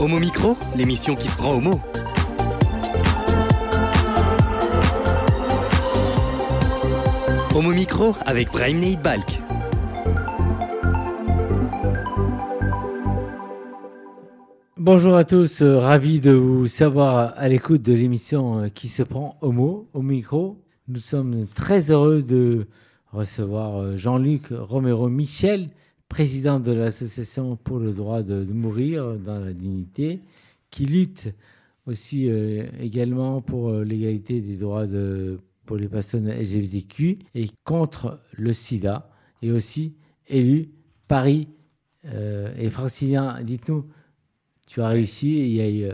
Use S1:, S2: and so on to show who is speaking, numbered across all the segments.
S1: Homo Micro, l'émission qui se prend au mot. Homo Micro avec Brahim Balk.
S2: Bonjour à tous, euh, ravi de vous savoir à l'écoute de l'émission euh, qui se prend au mot, au micro. Nous sommes très heureux de recevoir euh, Jean-Luc Romero Michel, président de l'association pour le droit de, mourir dans la dignité, qui lutte aussi euh, également pour euh, l'égalité des droits pour les personnes LGBTQ et contre le sida, et aussi élu Paris et Francilien. Dites-nous, tu as réussi, il y, a eu,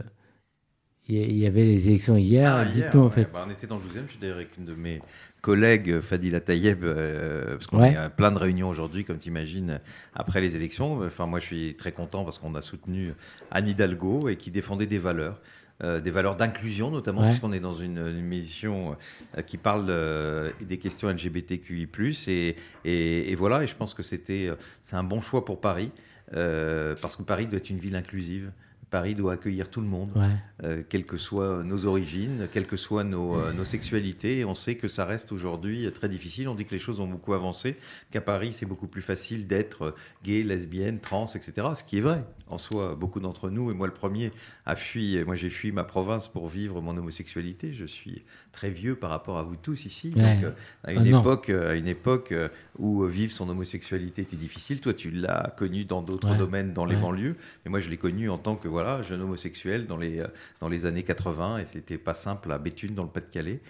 S2: il y avait les élections hier,
S3: Ah,
S2: dites-nous en
S3: ouais,
S2: fait.
S3: bah, on était dans le 12e, je suis d'ailleurs avec une de mes collègues, Fadila Tayeb, euh, parce qu'on
S2: Ouais.
S3: est à plein de réunions aujourd'hui, comme tu imagines, après les élections. Enfin, moi, je suis très content parce qu'on a soutenu Anne Hidalgo et qui défendait des valeurs. euh, des valeurs d'inclusion notamment
S2: Ouais.
S3: puisqu'on est dans une, une émission euh, qui parle euh, des questions LGBTQI+, et, et, et voilà, et je pense que c'était, c'est un bon choix pour Paris, parce que Paris doit être une ville inclusive. Paris doit accueillir tout le monde
S2: Ouais.
S3: euh, quelles que soient nos origines, quelles que soient nos, euh, nos sexualités. Et on sait que ça reste aujourd'hui très difficile. On dit que les choses ont beaucoup avancé, qu'à Paris, c'est beaucoup plus facile d'être gay, lesbienne, trans, etc. Ce qui est vrai. En soi, beaucoup d'entre nous, et moi le premier, a fui, moi j'ai fui ma province pour vivre mon homosexualité. Je suis très vieux par rapport à vous tous ici.
S2: Ouais.
S3: Donc, euh, à une
S2: Ah
S3: époque, euh, à une époque euh, où euh, vivre son homosexualité était difficile. Toi, tu l'as connu dans d'autres
S2: Ouais.
S3: domaines, dans les
S2: Ouais.
S3: banlieues. Mais moi, je l'ai connu en tant que voilà, jeune homosexuel dans les, euh, dans les années 80 et c'était pas simple à Béthune dans le Pas-de-Calais.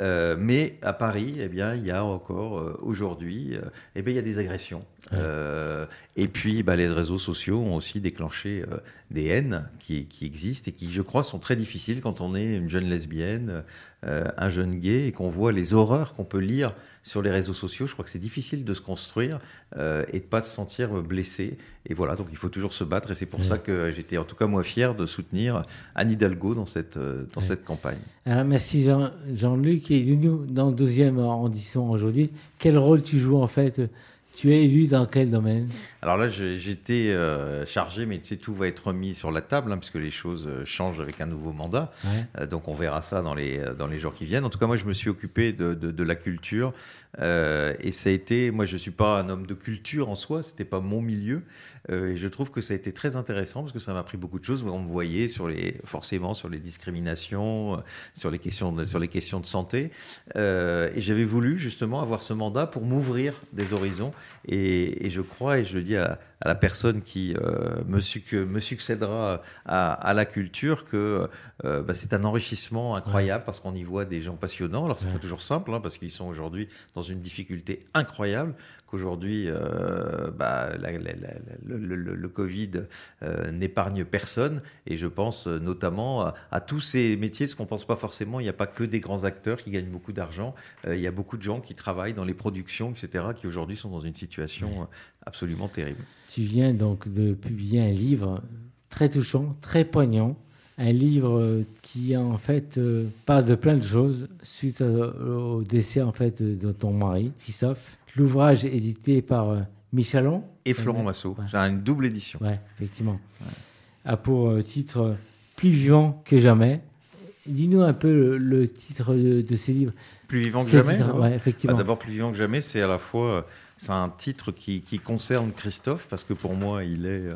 S3: Euh, mais à Paris, eh bien, il y a encore euh, aujourd'hui, euh, eh bien, il y a des agressions.
S2: Ouais.
S3: Euh, et puis, bah, les réseaux sociaux ont aussi déclenché euh, des haines qui, qui existent et qui, je crois, sont très difficiles quand on est une jeune lesbienne, euh, un jeune gay et qu'on voit les horreurs qu'on peut lire sur les réseaux sociaux. Je crois que c'est difficile de se construire et de pas se sentir blessé. Et voilà, donc il faut toujours se battre. Et c'est pour
S2: Ouais.
S3: ça que j'étais en tout cas moi fier de soutenir Anne Hidalgo dans cette, dans
S2: Ouais.
S3: cette campagne.
S2: Alors merci Jean- Jean-Luc et dis-nous dans le 12e arrondissement aujourd'hui, quel rôle tu joues en fait Tu es élu dans quel domaine
S3: Alors là, j'étais euh, chargé, mais tu sais, tout va être remis sur la table, hein, puisque les choses euh, changent avec un nouveau mandat.
S2: Ouais.
S3: Euh, donc on verra ça dans les, dans les jours qui viennent. En tout cas, moi, je me suis occupé de, de, de la culture. Euh, et ça a été, moi, je ne suis pas un homme de culture en soi, c'était pas mon milieu. Euh, et je trouve que ça a été très intéressant parce que ça m'a appris beaucoup de choses. On me voyait sur les, forcément sur les discriminations, euh, sur les questions de, sur les questions de santé. Et j'avais voulu justement avoir ce mandat pour m'ouvrir des horizons. Et, et je crois, et je le dis à, à la personne qui euh, me, suc- me succédera à, à la culture, que euh, bah, c'est un enrichissement incroyable parce qu'on y voit des gens passionnants. Alors c'est
S2: Ouais.
S3: pas toujours simple hein, parce qu'ils sont aujourd'hui dans une difficulté incroyable. Qu'aujourd'hui, euh, bah, la- la- la- la- le, le- le- le Covid euh, n'épargne personne. Et je pense euh, notamment à, à tous ces métiers, ce qu'on pense pas forcément. Il n'y a pas que des grands acteurs qui gagnent beaucoup d'argent. Euh, il y a beaucoup de gens qui travaillent dans les productions, etc., qui aujourd'hui sont dans une situation absolument terrible.
S2: Tu viens donc de publier un livre très touchant, très poignant, un livre qui en fait parle de plein de choses suite au décès en fait de ton mari, Christophe. L'ouvrage édité par euh, Michelon.
S3: Et Florent. Massot.
S2: Ouais.
S3: J'ai une double édition.
S2: Ouais, effectivement. A pour euh, titre euh, Plus vivant que jamais. Dis-nous un peu le, le titre de, de ce livre.
S3: Plus vivant que jamais.
S2: titre,
S3: d'abord
S2: ouais,
S3: Bah,
S2: effectivement.
S3: D'abord, plus vivant que jamais, c'est à la fois c'est un titre qui, qui concerne Christophe, parce que pour moi, il est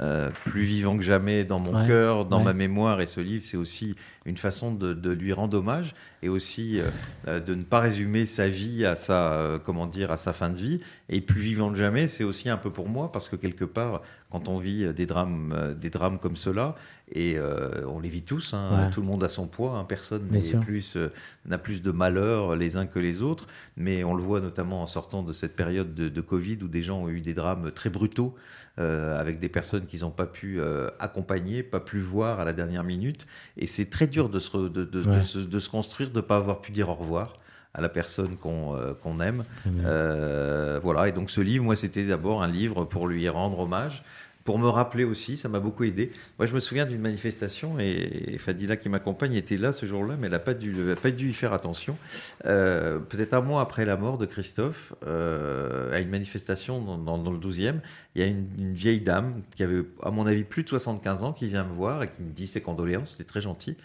S3: euh, plus vivant que jamais dans mon
S2: Ouais,
S3: cœur, dans
S2: ouais.
S3: ma mémoire. Et ce livre, c'est aussi une façon de, de lui rendre hommage et aussi euh, euh, de ne pas résumer sa vie à sa, euh, comment dire, à sa fin de vie. Et plus vivant que jamais, c'est aussi un peu pour moi, parce que quelque part, quand on vit des drames, euh, des drames comme cela, et euh, on les vit tous, hein,
S2: Ouais.
S3: tout le monde a son poids, hein, personne plus, euh, n'a plus de malheur les uns que les autres, mais on le voit notamment en sortant de cette période de, de Covid où des gens ont eu des drames très brutaux euh, avec des personnes qu'ils n'ont pas pu euh, accompagner, pas pu voir à la dernière minute, et c'est très dur de se, re- de, de- de
S2: Ouais.
S3: se, de se construire, de ne pas avoir pu dire au revoir à la personne qu'on euh, aime.
S2: Bien.
S3: Euh, voilà, et donc ce livre, moi, c'était d'abord un livre pour lui rendre hommage, pour me rappeler aussi, ça m'a beaucoup aidé. Moi, je me souviens d'une manifestation et Fadila qui m'accompagne était là ce jour-là, mais elle n'a pas dû, pas dû y faire attention. Euh, peut-être un mois après la mort de Christophe, à une manifestation dans, le 12e, il y a une, vieille dame qui avait, à mon avis, plus de 75 ans qui vient me voir et qui me dit ses condoléances, c'était très gentil.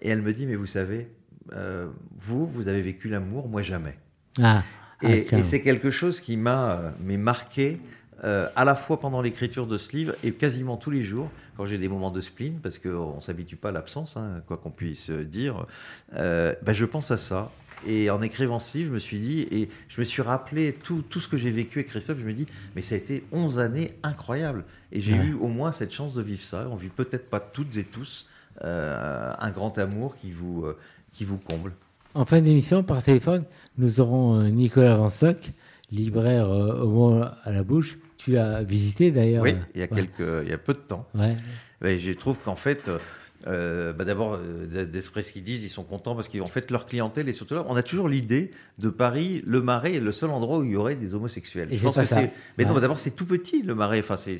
S3: Et elle me dit, mais vous savez, euh, vous, vous avez vécu l'amour, moi jamais. Ah, et, et c'est quelque chose qui m'a marqué euh, à la fois pendant l'écriture de ce livre et quasiment tous les jours, quand j'ai des moments de spleen, parce qu'on ne s'habitue pas à l'absence, hein, quoi qu'on puisse dire, euh, ben je pense à ça. Et en écrivant ce livre, je me suis dit, et je me suis rappelé tout, tout ce que j'ai vécu avec Christophe, je me dis, mais ça a été 11 années incroyables. Et j'ai eu au moins cette chance de vivre ça. On vit peut-être pas toutes et tous euh, un grand amour qui vous, qui vous comble.
S2: En fin d'émission, par téléphone, nous aurons Nicolas Vanstock, libraire au mot à la bouche, tu l'as visité d'ailleurs.
S3: Oui, il y a quelques, il y a peu de temps. Ouais. je trouve qu'en fait, euh, bah d'abord, euh, d'après ce qu'ils disent, ils sont contents parce qu'en fait, leur clientèle est surtout là. On a toujours l'idée de Paris, le Marais est le seul endroit où il y aurait des homosexuels.
S2: Et je pense que c'est.
S3: Mais non, d'abord, c'est tout petit, le Marais. Enfin, c'est,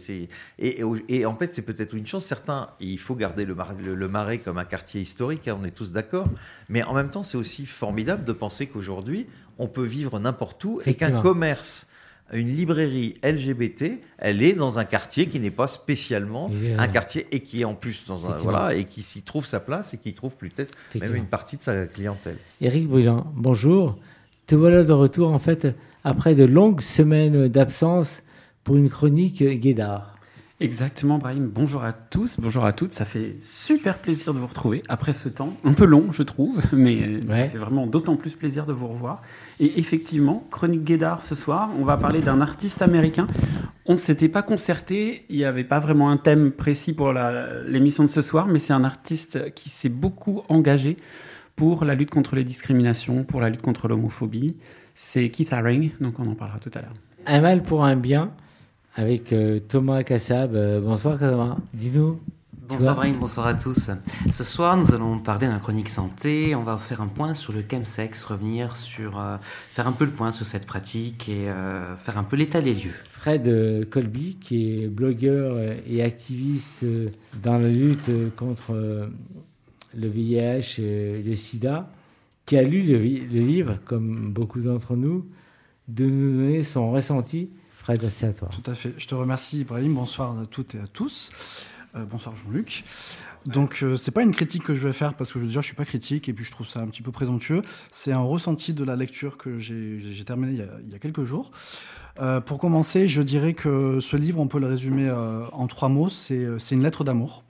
S3: et, et, en fait, c'est peut-être une chance. Certains, il faut garder le Marais, le, Marais comme un quartier historique, hein, on est tous d'accord. Mais en même temps, c'est aussi formidable de penser qu'aujourd'hui, on peut vivre n'importe où et qu'un commerce une librairie LGBT, elle est dans un quartier qui n'est pas spécialement un quartier et qui est en plus dans un voilà et qui s'y trouve sa place et qui trouve peut-être même une partie de sa clientèle.
S2: Éric Brûlant, bonjour. Te voilà de retour en fait après de longues semaines d'absence pour une chronique Guédard.
S4: Exactement, Brahim. Bonjour à tous, bonjour à toutes. Ça fait super plaisir de vous retrouver après ce temps, un peu long, je trouve, mais ça fait vraiment d'autant plus plaisir de vous revoir. Et effectivement, Chronique Guédard ce soir, on va parler d'un artiste américain. On ne s'était pas concerté, il n'y avait pas vraiment un thème précis pour l'émission de ce soir, mais c'est un artiste qui s'est beaucoup engagé pour la lutte contre les discriminations, pour la lutte contre l'homophobie. C'est Keith Haring, donc on en parlera tout à l'heure.
S2: Un mal pour un bien avec euh, Thomas Kassab. Euh, bonsoir Thomas, dis-nous.
S5: Bonsoir Brahim, bonsoir à tous. Ce soir, nous allons parler d'un chronique santé. On va faire un point sur le chemsex, revenir sur, euh, faire un peu le point sur cette pratique et faire un peu l'état des lieux.
S2: Fred Colby, qui est blogueur et activiste dans la lutte contre le VIH et le SIDA, qui a lu le, le livre, comme beaucoup d'entre nous, de nous donner son ressenti à toi.
S6: Tout à fait. Je te remercie, Ibrahim. Bonsoir à toutes et à tous. Euh, bonsoir, Jean-Luc. Donc, euh, c'est pas une critique que je vais faire parce que déjà, je suis pas critique et puis je trouve ça un petit peu présomptueux. C'est un ressenti de la lecture que j'ai terminé il y, a, quelques jours. Euh, pour commencer, je dirais que ce livre, on peut le résumer en trois mots. C'est une lettre d'amour.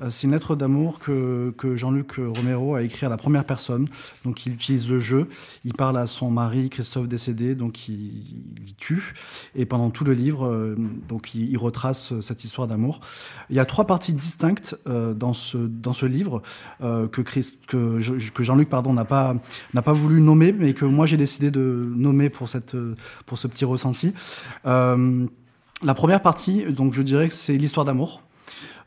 S6: Euh, c'est une lettre d'amour que, Jean-Luc Romero a écrit à la première personne. Donc il utilise le jeu. Il parle à son mari Christophe décédé, donc il, tue. Et pendant tout le livre, euh, donc il, retrace cette histoire d'amour. Il y a trois parties distinctes euh, dans ce livre que, Jean-Luc pardon n'a pas voulu nommer, mais que moi j'ai décidé de nommer pour ce petit ressenti. la première partie, donc je dirais que c'est l'histoire d'amour.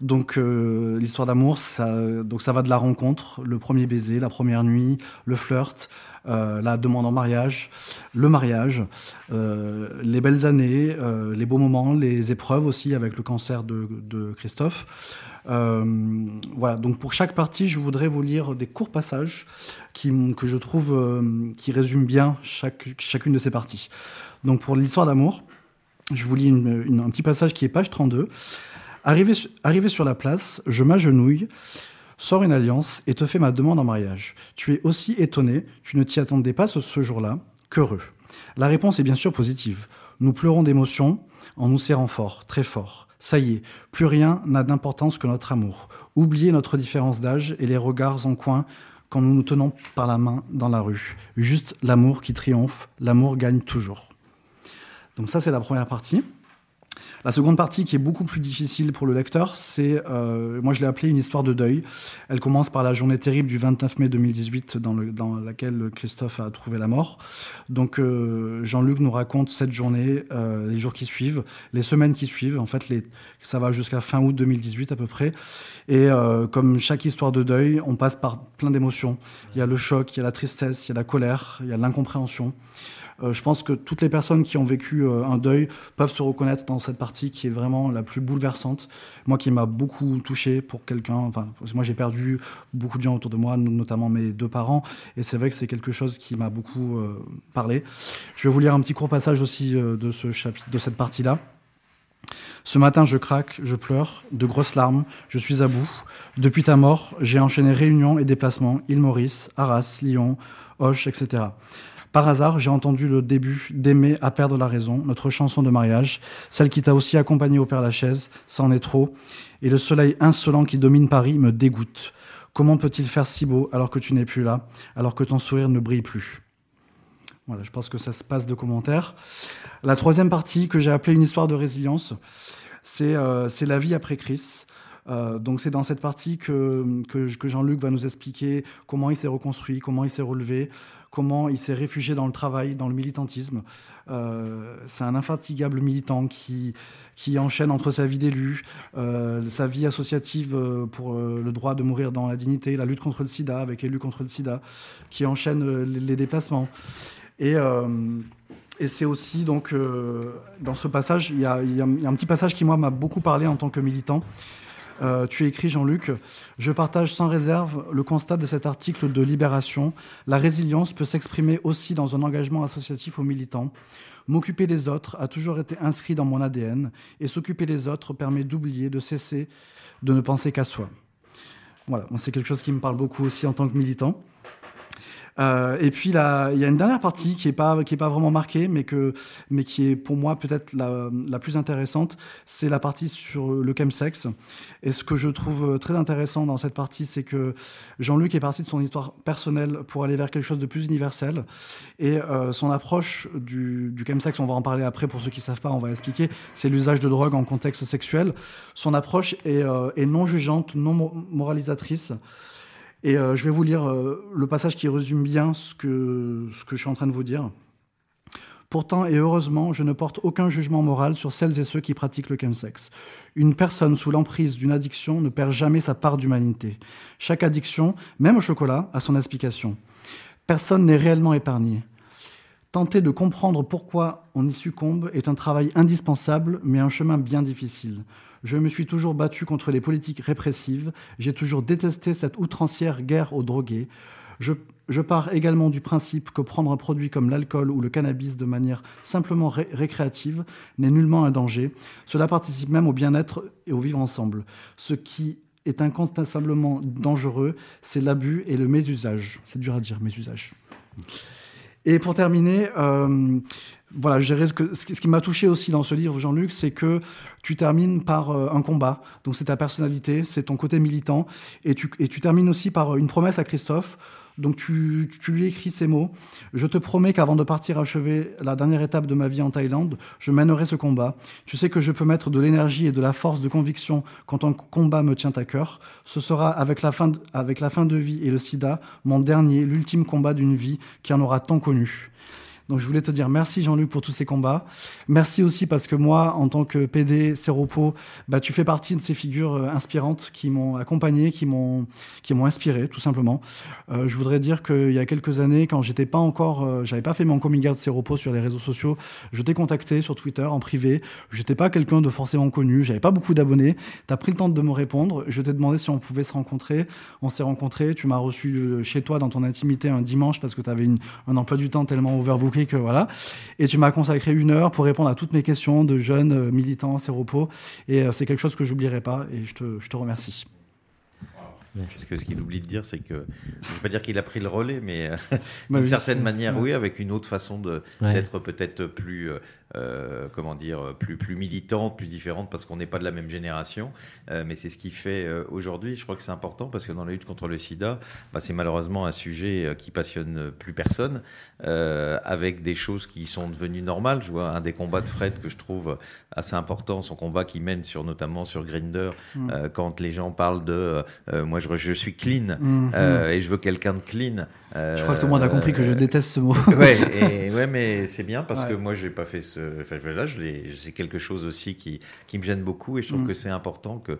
S6: Donc euh, l'histoire d'amour, ça, donc ça va de la rencontre, le premier baiser, la première nuit, le flirt, euh, la demande en mariage, le mariage, euh, les belles années, les beaux moments, les épreuves aussi avec le cancer de, Christophe. voilà. Donc pour chaque partie, je voudrais vous lire des courts passages qui, que je trouve qui résument bien chaque, chacune de ces parties. Donc pour l'histoire d'amour, je vous lis un petit passage qui est page 32. Arrivé, sur la place, je m'agenouille, sors une alliance et te fais ma demande en mariage. Tu es aussi étonné, tu ne t'y attendais pas ce, ce jour-là, qu'heureux. La réponse est bien sûr positive. Nous pleurons d'émotion en nous serrant fort, très fort. Ça y est, plus rien n'a d'importance que notre amour. Oubliez notre différence d'âge et les regards en coin quand nous nous tenons par la main dans la rue. Juste l'amour qui triomphe, l'amour gagne toujours. Donc ça c'est la première partie. La seconde partie, qui est beaucoup plus difficile pour le lecteur, c'est, euh, moi je l'ai appelée une histoire de deuil. Elle commence par la journée terrible du 29 mai 2018, dans, dans laquelle Christophe a trouvé la mort. Donc euh, Jean-Luc nous raconte cette journée, euh, les jours qui suivent, les semaines qui suivent. En fait, ça va jusqu'à fin août 2018 à peu près. Et comme chaque histoire de deuil, on passe par plein d'émotions. Il y a le choc, il y a la tristesse, il y a la colère, il y a l'incompréhension. Euh, je pense que toutes les personnes qui ont vécu euh, un deuil peuvent se reconnaître dans cette partie qui est vraiment la plus bouleversante. Moi qui m'a beaucoup touché pour quelqu'un, enfin, moi j'ai perdu beaucoup de gens autour de moi, notamment mes deux parents, et c'est vrai que c'est quelque chose qui m'a beaucoup parlé. Je vais vous lire un petit court passage aussi de, ce chapitre, de cette partie-là. Ce matin, je craque, je pleure, de grosses larmes, je suis à bout. Depuis ta mort, j'ai enchaîné réunions et déplacements, île Maurice, Arras, Lyon, Hoche, etc. Par hasard, j'ai entendu le début d'Aimer à perdre la raison, notre chanson de mariage, celle qui t'a aussi accompagné au Père Lachaise, ça en est trop, et le soleil insolent qui domine Paris me dégoûte. Comment peut-il faire si beau alors que tu n'es plus là, alors que ton sourire ne brille plus? Voilà, je pense que ça se passe de commentaires. La troisième partie que j'ai appelée une histoire de résilience, c'est euh, la vie après Chris. Euh, donc c'est dans cette partie que, que, Jean-Luc va nous expliquer comment il s'est reconstruit, comment il s'est relevé, comment il s'est réfugié dans le travail, dans le militantisme. Euh, c'est un infatigable militant qui, qui enchaîne entre sa vie d'élu, euh, sa vie associative pour le droit de mourir dans la dignité, la lutte contre le sida avec élu contre le sida, qui enchaîne les, déplacements. Et, et c'est aussi donc dans ce passage, il y, y, a, un petit passage qui moi m'a beaucoup parlé en tant que militant. Euh, tu écris, Jean-Luc, je partage sans réserve le constat de cet article de Libération. La résilience peut s'exprimer aussi dans un engagement associatif aux militants. M'occuper des autres a toujours été inscrit dans mon ADN et s'occuper des autres permet d'oublier, de cesser de ne penser qu'à soi. Voilà, c'est quelque chose qui me parle beaucoup aussi en tant que militant. Euh, et puis il y a une dernière partie qui est pas pas vraiment marquée, mais que mais qui est pour moi peut-être la, plus intéressante, c'est la partie sur le chemsex. Et ce que je trouve très intéressant dans cette partie, c'est que Jean-Luc est parti de son histoire personnelle pour aller vers quelque chose de plus universel. Et euh, son approche du, du chemsex, on va en parler après pour ceux qui savent pas, on va expliquer, c'est l'usage de drogue en contexte sexuel. Son approche est, euh, est non jugeante, non moralisatrice. Et euh, je vais vous lire euh, le passage qui résume bien ce que, ce que je suis en train de vous dire. Pourtant et heureusement, je ne porte aucun jugement moral sur celles et ceux qui pratiquent le chemsex. Une personne sous l'emprise d'une addiction ne perd jamais sa part d'humanité. Chaque addiction, même au chocolat, a son explication. Personne n'est réellement épargné. Tenter de comprendre pourquoi on y succombe est un travail indispensable, mais un chemin bien difficile. Je me suis toujours battu contre les politiques répressives. J'ai toujours détesté cette outrancière guerre aux drogués. Je, pars également du principe que prendre un produit comme l'alcool ou le cannabis de manière simplement récréative n'est nullement un danger. Cela participe même au bien-être et au vivre ensemble. Ce qui est incontestablement dangereux, c'est l'abus et le mésusage. C'est dur à dire, mésusage. Et pour terminer, euh, voilà, ce qui m'a touché aussi dans ce livre, Jean-Luc, c'est que tu termines par euh, un combat. Donc c'est ta personnalité, c'est ton côté militant, et tu, et tu termines aussi par une promesse à Christophe. Donc tu, tu lui écris ces mots. Je te promets qu'avant de partir achever la dernière étape de ma vie en Thaïlande, je mènerai ce combat. Tu sais que je peux mettre de l'énergie et de la force de conviction quand un combat me tient à cœur. Ce sera avec la fin de, avec la fin de vie et le sida, mon dernier, l'ultime combat d'une vie qui en aura tant connu. Donc je voulais te dire merci Jean-Luc pour tous ces combats. Merci aussi parce que moi, en tant que PD Séropo, bah, tu fais partie de ces figures euh, inspirantes qui m'ont accompagné, qui m'ont qui m'ont inspiré, tout simplement. Euh, je voudrais dire qu'il y a quelques années, quand j'étais pas encore, euh, j'avais pas fait mon coming out Séropo sur les réseaux sociaux, je t'ai contacté sur Twitter en privé. J'étais pas quelqu'un de forcément connu, j'avais pas beaucoup d'abonnés. Tu as pris le temps de me répondre. Je t'ai demandé si on pouvait se rencontrer. On s'est rencontrés. Tu m'as reçu chez toi dans ton intimité un dimanche parce que tu avais un emploi du temps tellement overbooké que voilà. Et tu m'as consacré une heure pour répondre à toutes mes questions de jeunes euh, militants séropos. Et euh, c'est quelque chose que j'oublierai pas. Et je te, je te remercie.
S3: Puisque ce qu'il oublie de dire, c'est que, je ne veux pas dire qu'il a pris le relais, mais euh, d'une certaine manière, oui, avec une autre façon d'être peut-être plus euh, comment dire, plus, plus militante, plus différente, parce qu'on n'est pas de la même génération. Euh, mais c'est ce qui fait euh, aujourd'hui. Je crois que c'est important parce que dans la lutte contre le sida, bah, c'est malheureusement un sujet qui passionne plus personne, avec des choses qui sont devenues normales. Je vois un des combats de Fred que je trouve assez important, son combat qui mène sur, notamment sur Grinder, mm. quand les gens parlent de moi je, je suis clean mhm. euh, et je veux quelqu'un de clean.
S6: Je crois que tout le monde a compris que je déteste ce mot.
S3: ouais, et, ouais, mais c'est bien parce que moi, j'ai pas fait ce. Enfin, là, c'est quelque chose aussi qui, qui me gêne beaucoup et je trouve mhm. que c'est important que,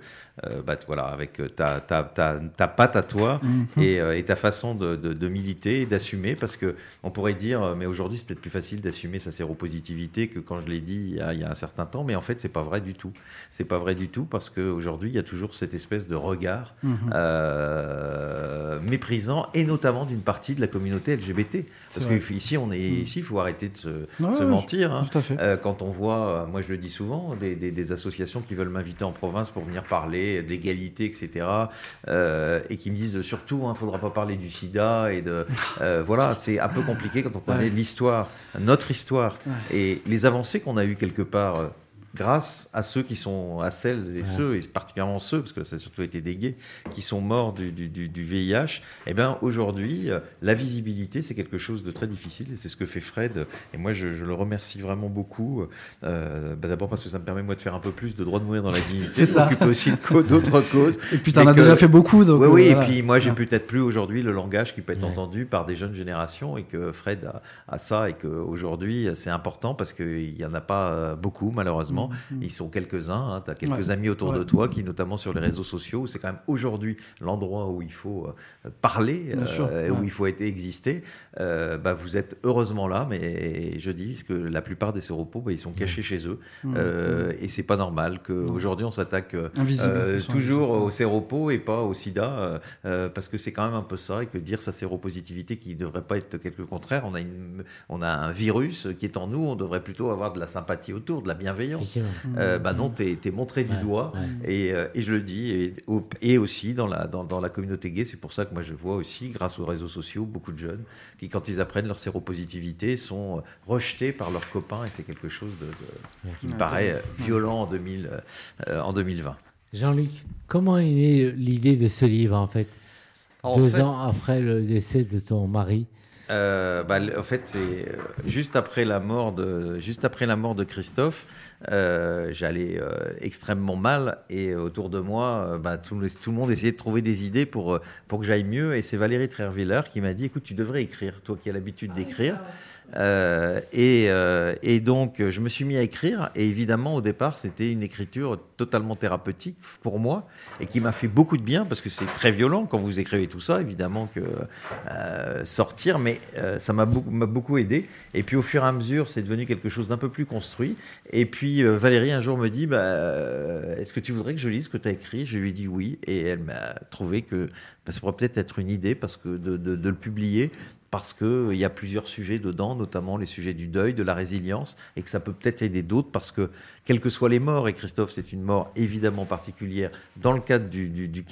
S3: bah, voilà, avec ta, ta, ta, ta patte à toi mhm. et, et, ta façon de, de, militer et d'assumer, parce que on pourrait dire, mais aujourd'hui, c'est peut-être plus facile d'assumer sa séropositivité que quand je l'ai dit il y, a, il y, a, un certain temps, mais en fait, c'est pas vrai du tout. C'est pas vrai du tout parce qu'aujourd'hui, il y a toujours cette espèce de regard mhm. euh, méprisant et notamment d'une partie de la communauté LGBT. Parce qu'ici, on est mhm. ici, il faut arrêter de se, mentir. Hein. Euh, quand on voit, euh, moi je le dis souvent, des, des, associations qui veulent m'inviter en province pour venir parler d'égalité, etc., et qui me disent surtout, il hein, ne faudra pas parler du sida et de voilà, c'est un peu compliqué quand on connaît l'histoire, notre histoire et les avancées qu'on a eues quelque part grâce à ceux qui sont, à celles et ceux, et particulièrement ceux, parce que ça a surtout été des gays, qui sont morts du, du, du VIH, eh bien aujourd'hui, euh, la visibilité, c'est quelque chose de très difficile, et c'est ce que fait Fred, et moi je, le remercie vraiment beaucoup, euh, bah, d'abord parce que ça me permet moi de faire un peu plus de droit de mourir dans la dignité, de m'occuper aussi d'autres causes.
S6: Et puis tu en as déjà fait beaucoup. Donc
S3: oui, oui, et puis moi j'ai peut-être plus aujourd'hui le langage qui peut être entendu par des jeunes générations, et que Fred a, a ça, et qu'aujourd'hui c'est important parce qu'il n'y en a pas euh, beaucoup malheureusement. Mm. Ils sont quelques-uns. Hein. Tu as quelques amis autour de toi qui, notamment sur les réseaux sociaux, c'est quand même aujourd'hui l'endroit où il faut euh, parler, euh, où il faut être exister. Euh, bah, vous êtes heureusement là, mais je dis que la plupart des séropos, bah, ils sont cachés chez eux. Mm. et c'est pas normal qu'aujourd'hui on s'attaque toujours aux séropos et pas au sida, parce que c'est quand même un peu ça, et que dire sa séropositivité qui ne devrait pas être quelque contraire, on a, une, on a un virus qui est en nous, on devrait plutôt avoir de la sympathie autour, de la bienveillance. Euh, bah non, tu es, montré du doigt. Et, euh, et, je le dis, et, et aussi dans la, dans, dans, la communauté gay, c'est pour ça que moi je vois aussi, grâce aux réseaux sociaux, beaucoup de jeunes qui, quand ils apprennent leur séropositivité, sont rejetés par leurs copains. Et c'est quelque chose de, qui me paraît euh, violent en, 2000, en 2020.
S2: Jean-Luc, comment est née l'idée de ce livre en fait? Deux ans après le décès de ton mari
S3: euh, bah, en fait, c'est juste après la mort de juste après la mort de Christophe, euh, j'allais euh, extrêmement mal et autour de moi, euh, bah, tout, tout, le monde essayait de trouver des idées pour, pour que j'aille mieux. Et c'est Valérie Trerviller qui m'a dit écoute, tu devrais écrire, toi qui as l'habitude d'écrire. Euh, et, euh, et, donc, je me suis mis à écrire. Et évidemment, au départ, c'était une écriture totalement thérapeutique pour moi et qui m'a fait beaucoup de bien parce que c'est très violent quand vous écrivez tout ça, évidemment, que euh, sortir. Mais ça m'a beaucoup, aidé. Et puis, au fur et à mesure, c'est devenu quelque chose d'un peu plus construit. Et puis, Valérie, un jour, me dit bah, Est-ce que tu voudrais que je lise ce que tu as écrit? Je lui ai dit oui. Et elle m'a trouvé que ça pourrait peut-être être une idée parce que de le publier parce qu'il y a plusieurs sujets dedans, notamment les sujets du deuil, de la résilience, et que ça peut peut-être aider d'autres, parce que, quelles que soient les morts, et Christophe, c'est une mort évidemment particulière dans le cadre du, du, du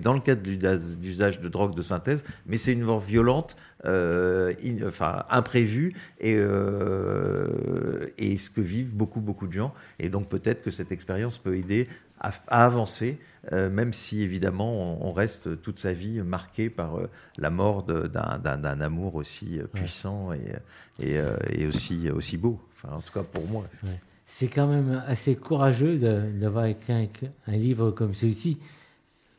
S3: dans le cadre d'usage de drogue de synthèse, mais c'est une mort violente, euh, enfin imprévue, et, euh, et ce que vivent beaucoup, beaucoup de gens. Et donc peut-être que cette expérience peut aider à, avancer, euh, même si évidemment on, reste toute sa vie marqué par euh, la mort d'un amour aussi euh, puissant et, et, et, aussi, aussi beau. Enfin, en tout cas pour moi.
S2: C'est quand même assez courageux d'avoir écrit un, un, livre comme celui-ci.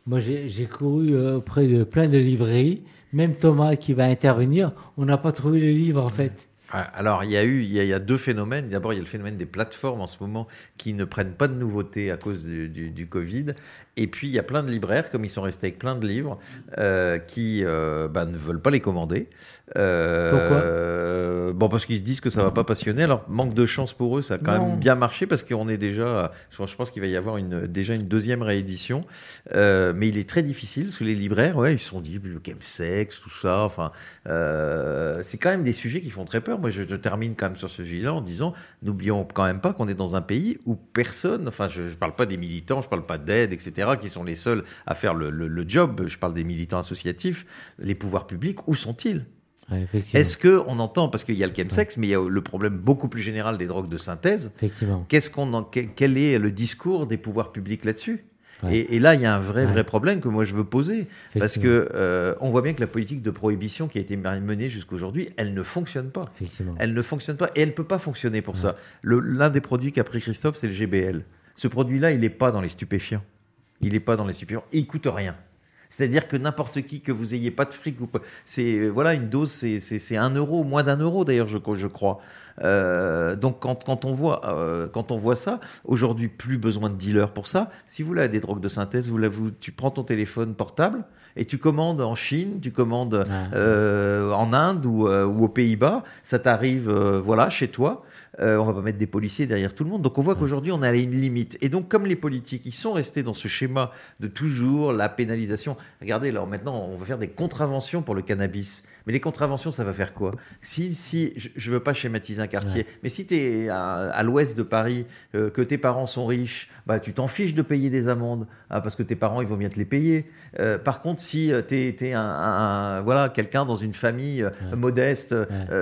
S2: Moi, j'ai couru auprès de plein de librairies. Même Thomas qui va intervenir, on n'a pas trouvé le livre en fait.
S3: Ah, alors, il y a eu, il y a, deux phénomènes. D'abord, il y a le phénomène des plateformes en ce moment qui ne prennent pas de nouveautés à cause du, du, Covid. Et puis, il y a plein de libraires, comme ils sont restés avec plein de livres, euh, qui euh, bah, ne veulent pas les commander.
S2: Euh, Pourquoi?
S3: Bon, parce qu'ils se disent que ça va pas passionner. Alors, manque de chance pour eux, ça a quand même bien marché parce qu'on est déjà, je pense qu'il va y avoir une, déjà une deuxième réédition. mais il est très difficile parce que les libraires, ouais, ils se sont dit, le sexe, tout ça. Enfin, c'est quand même des sujets qui font très peur moi, je, termine quand même sur ce sujet-là en disant, n'oublions quand même pas qu'on est dans un pays où personne, enfin, je ne parle pas des militants, je ne parle pas d'aide, etc., qui sont les seuls à faire le, job, je parle des militants associatifs, les pouvoirs publics, où sont-ils? Est-ce qu'on entend, parce qu'il y a le chemsex, mais il y a le problème beaucoup plus général des drogues de synthèse, qu'est-ce qu'on quel est le discours des pouvoirs publics là-dessus? Et, là, il y a un vrai, vrai problème que moi je veux poser. Parce que euh, on voit bien que la politique de prohibition qui a été menée jusqu'à aujourd'hui, elle ne fonctionne pas. Elle ne fonctionne pas et elle ne peut pas fonctionner pour ça. L'un des produits qu'a pris Christophe, c'est le GBL. Ce produit-là, il n'est pas dans les stupéfiants. Il n'est pas dans les stupéfiants. il coûte rien. C'est-à-dire que n'importe qui, que vous ayez pas de fric, c'est voilà une dose, c'est un euro, moins d'un euro d'ailleurs, je, je crois. Euh, donc quand, quand, on voit, euh, quand on voit ça, aujourd'hui plus besoin de dealers pour ça. Si vous avez des drogues de synthèse, vous, vous, tu prends ton téléphone portable et tu commandes en Chine, tu commandes euh, en Inde ou, ou aux Pays-Bas, ça t'arrive voilà chez toi. Euh, on va pas mettre des policiers derrière tout le monde. Donc on voit qu'aujourd'hui on a une limite. Et donc comme les politiques, ils sont restés dans ce schéma de toujours la pénalisation. Regardez là maintenant on va faire des contraventions pour le cannabis. Mais les contraventions, ça va faire quoi? Si, si, je ne veux pas schématiser un quartier, mais si tu es à, l'ouest de Paris, euh, que tes parents sont riches, bah, tu t'en fiches de payer des amendes, hein, parce que tes parents, ils vont bien te les payer. Euh, par contre, si tu es, un, voilà, quelqu'un dans une famille modeste,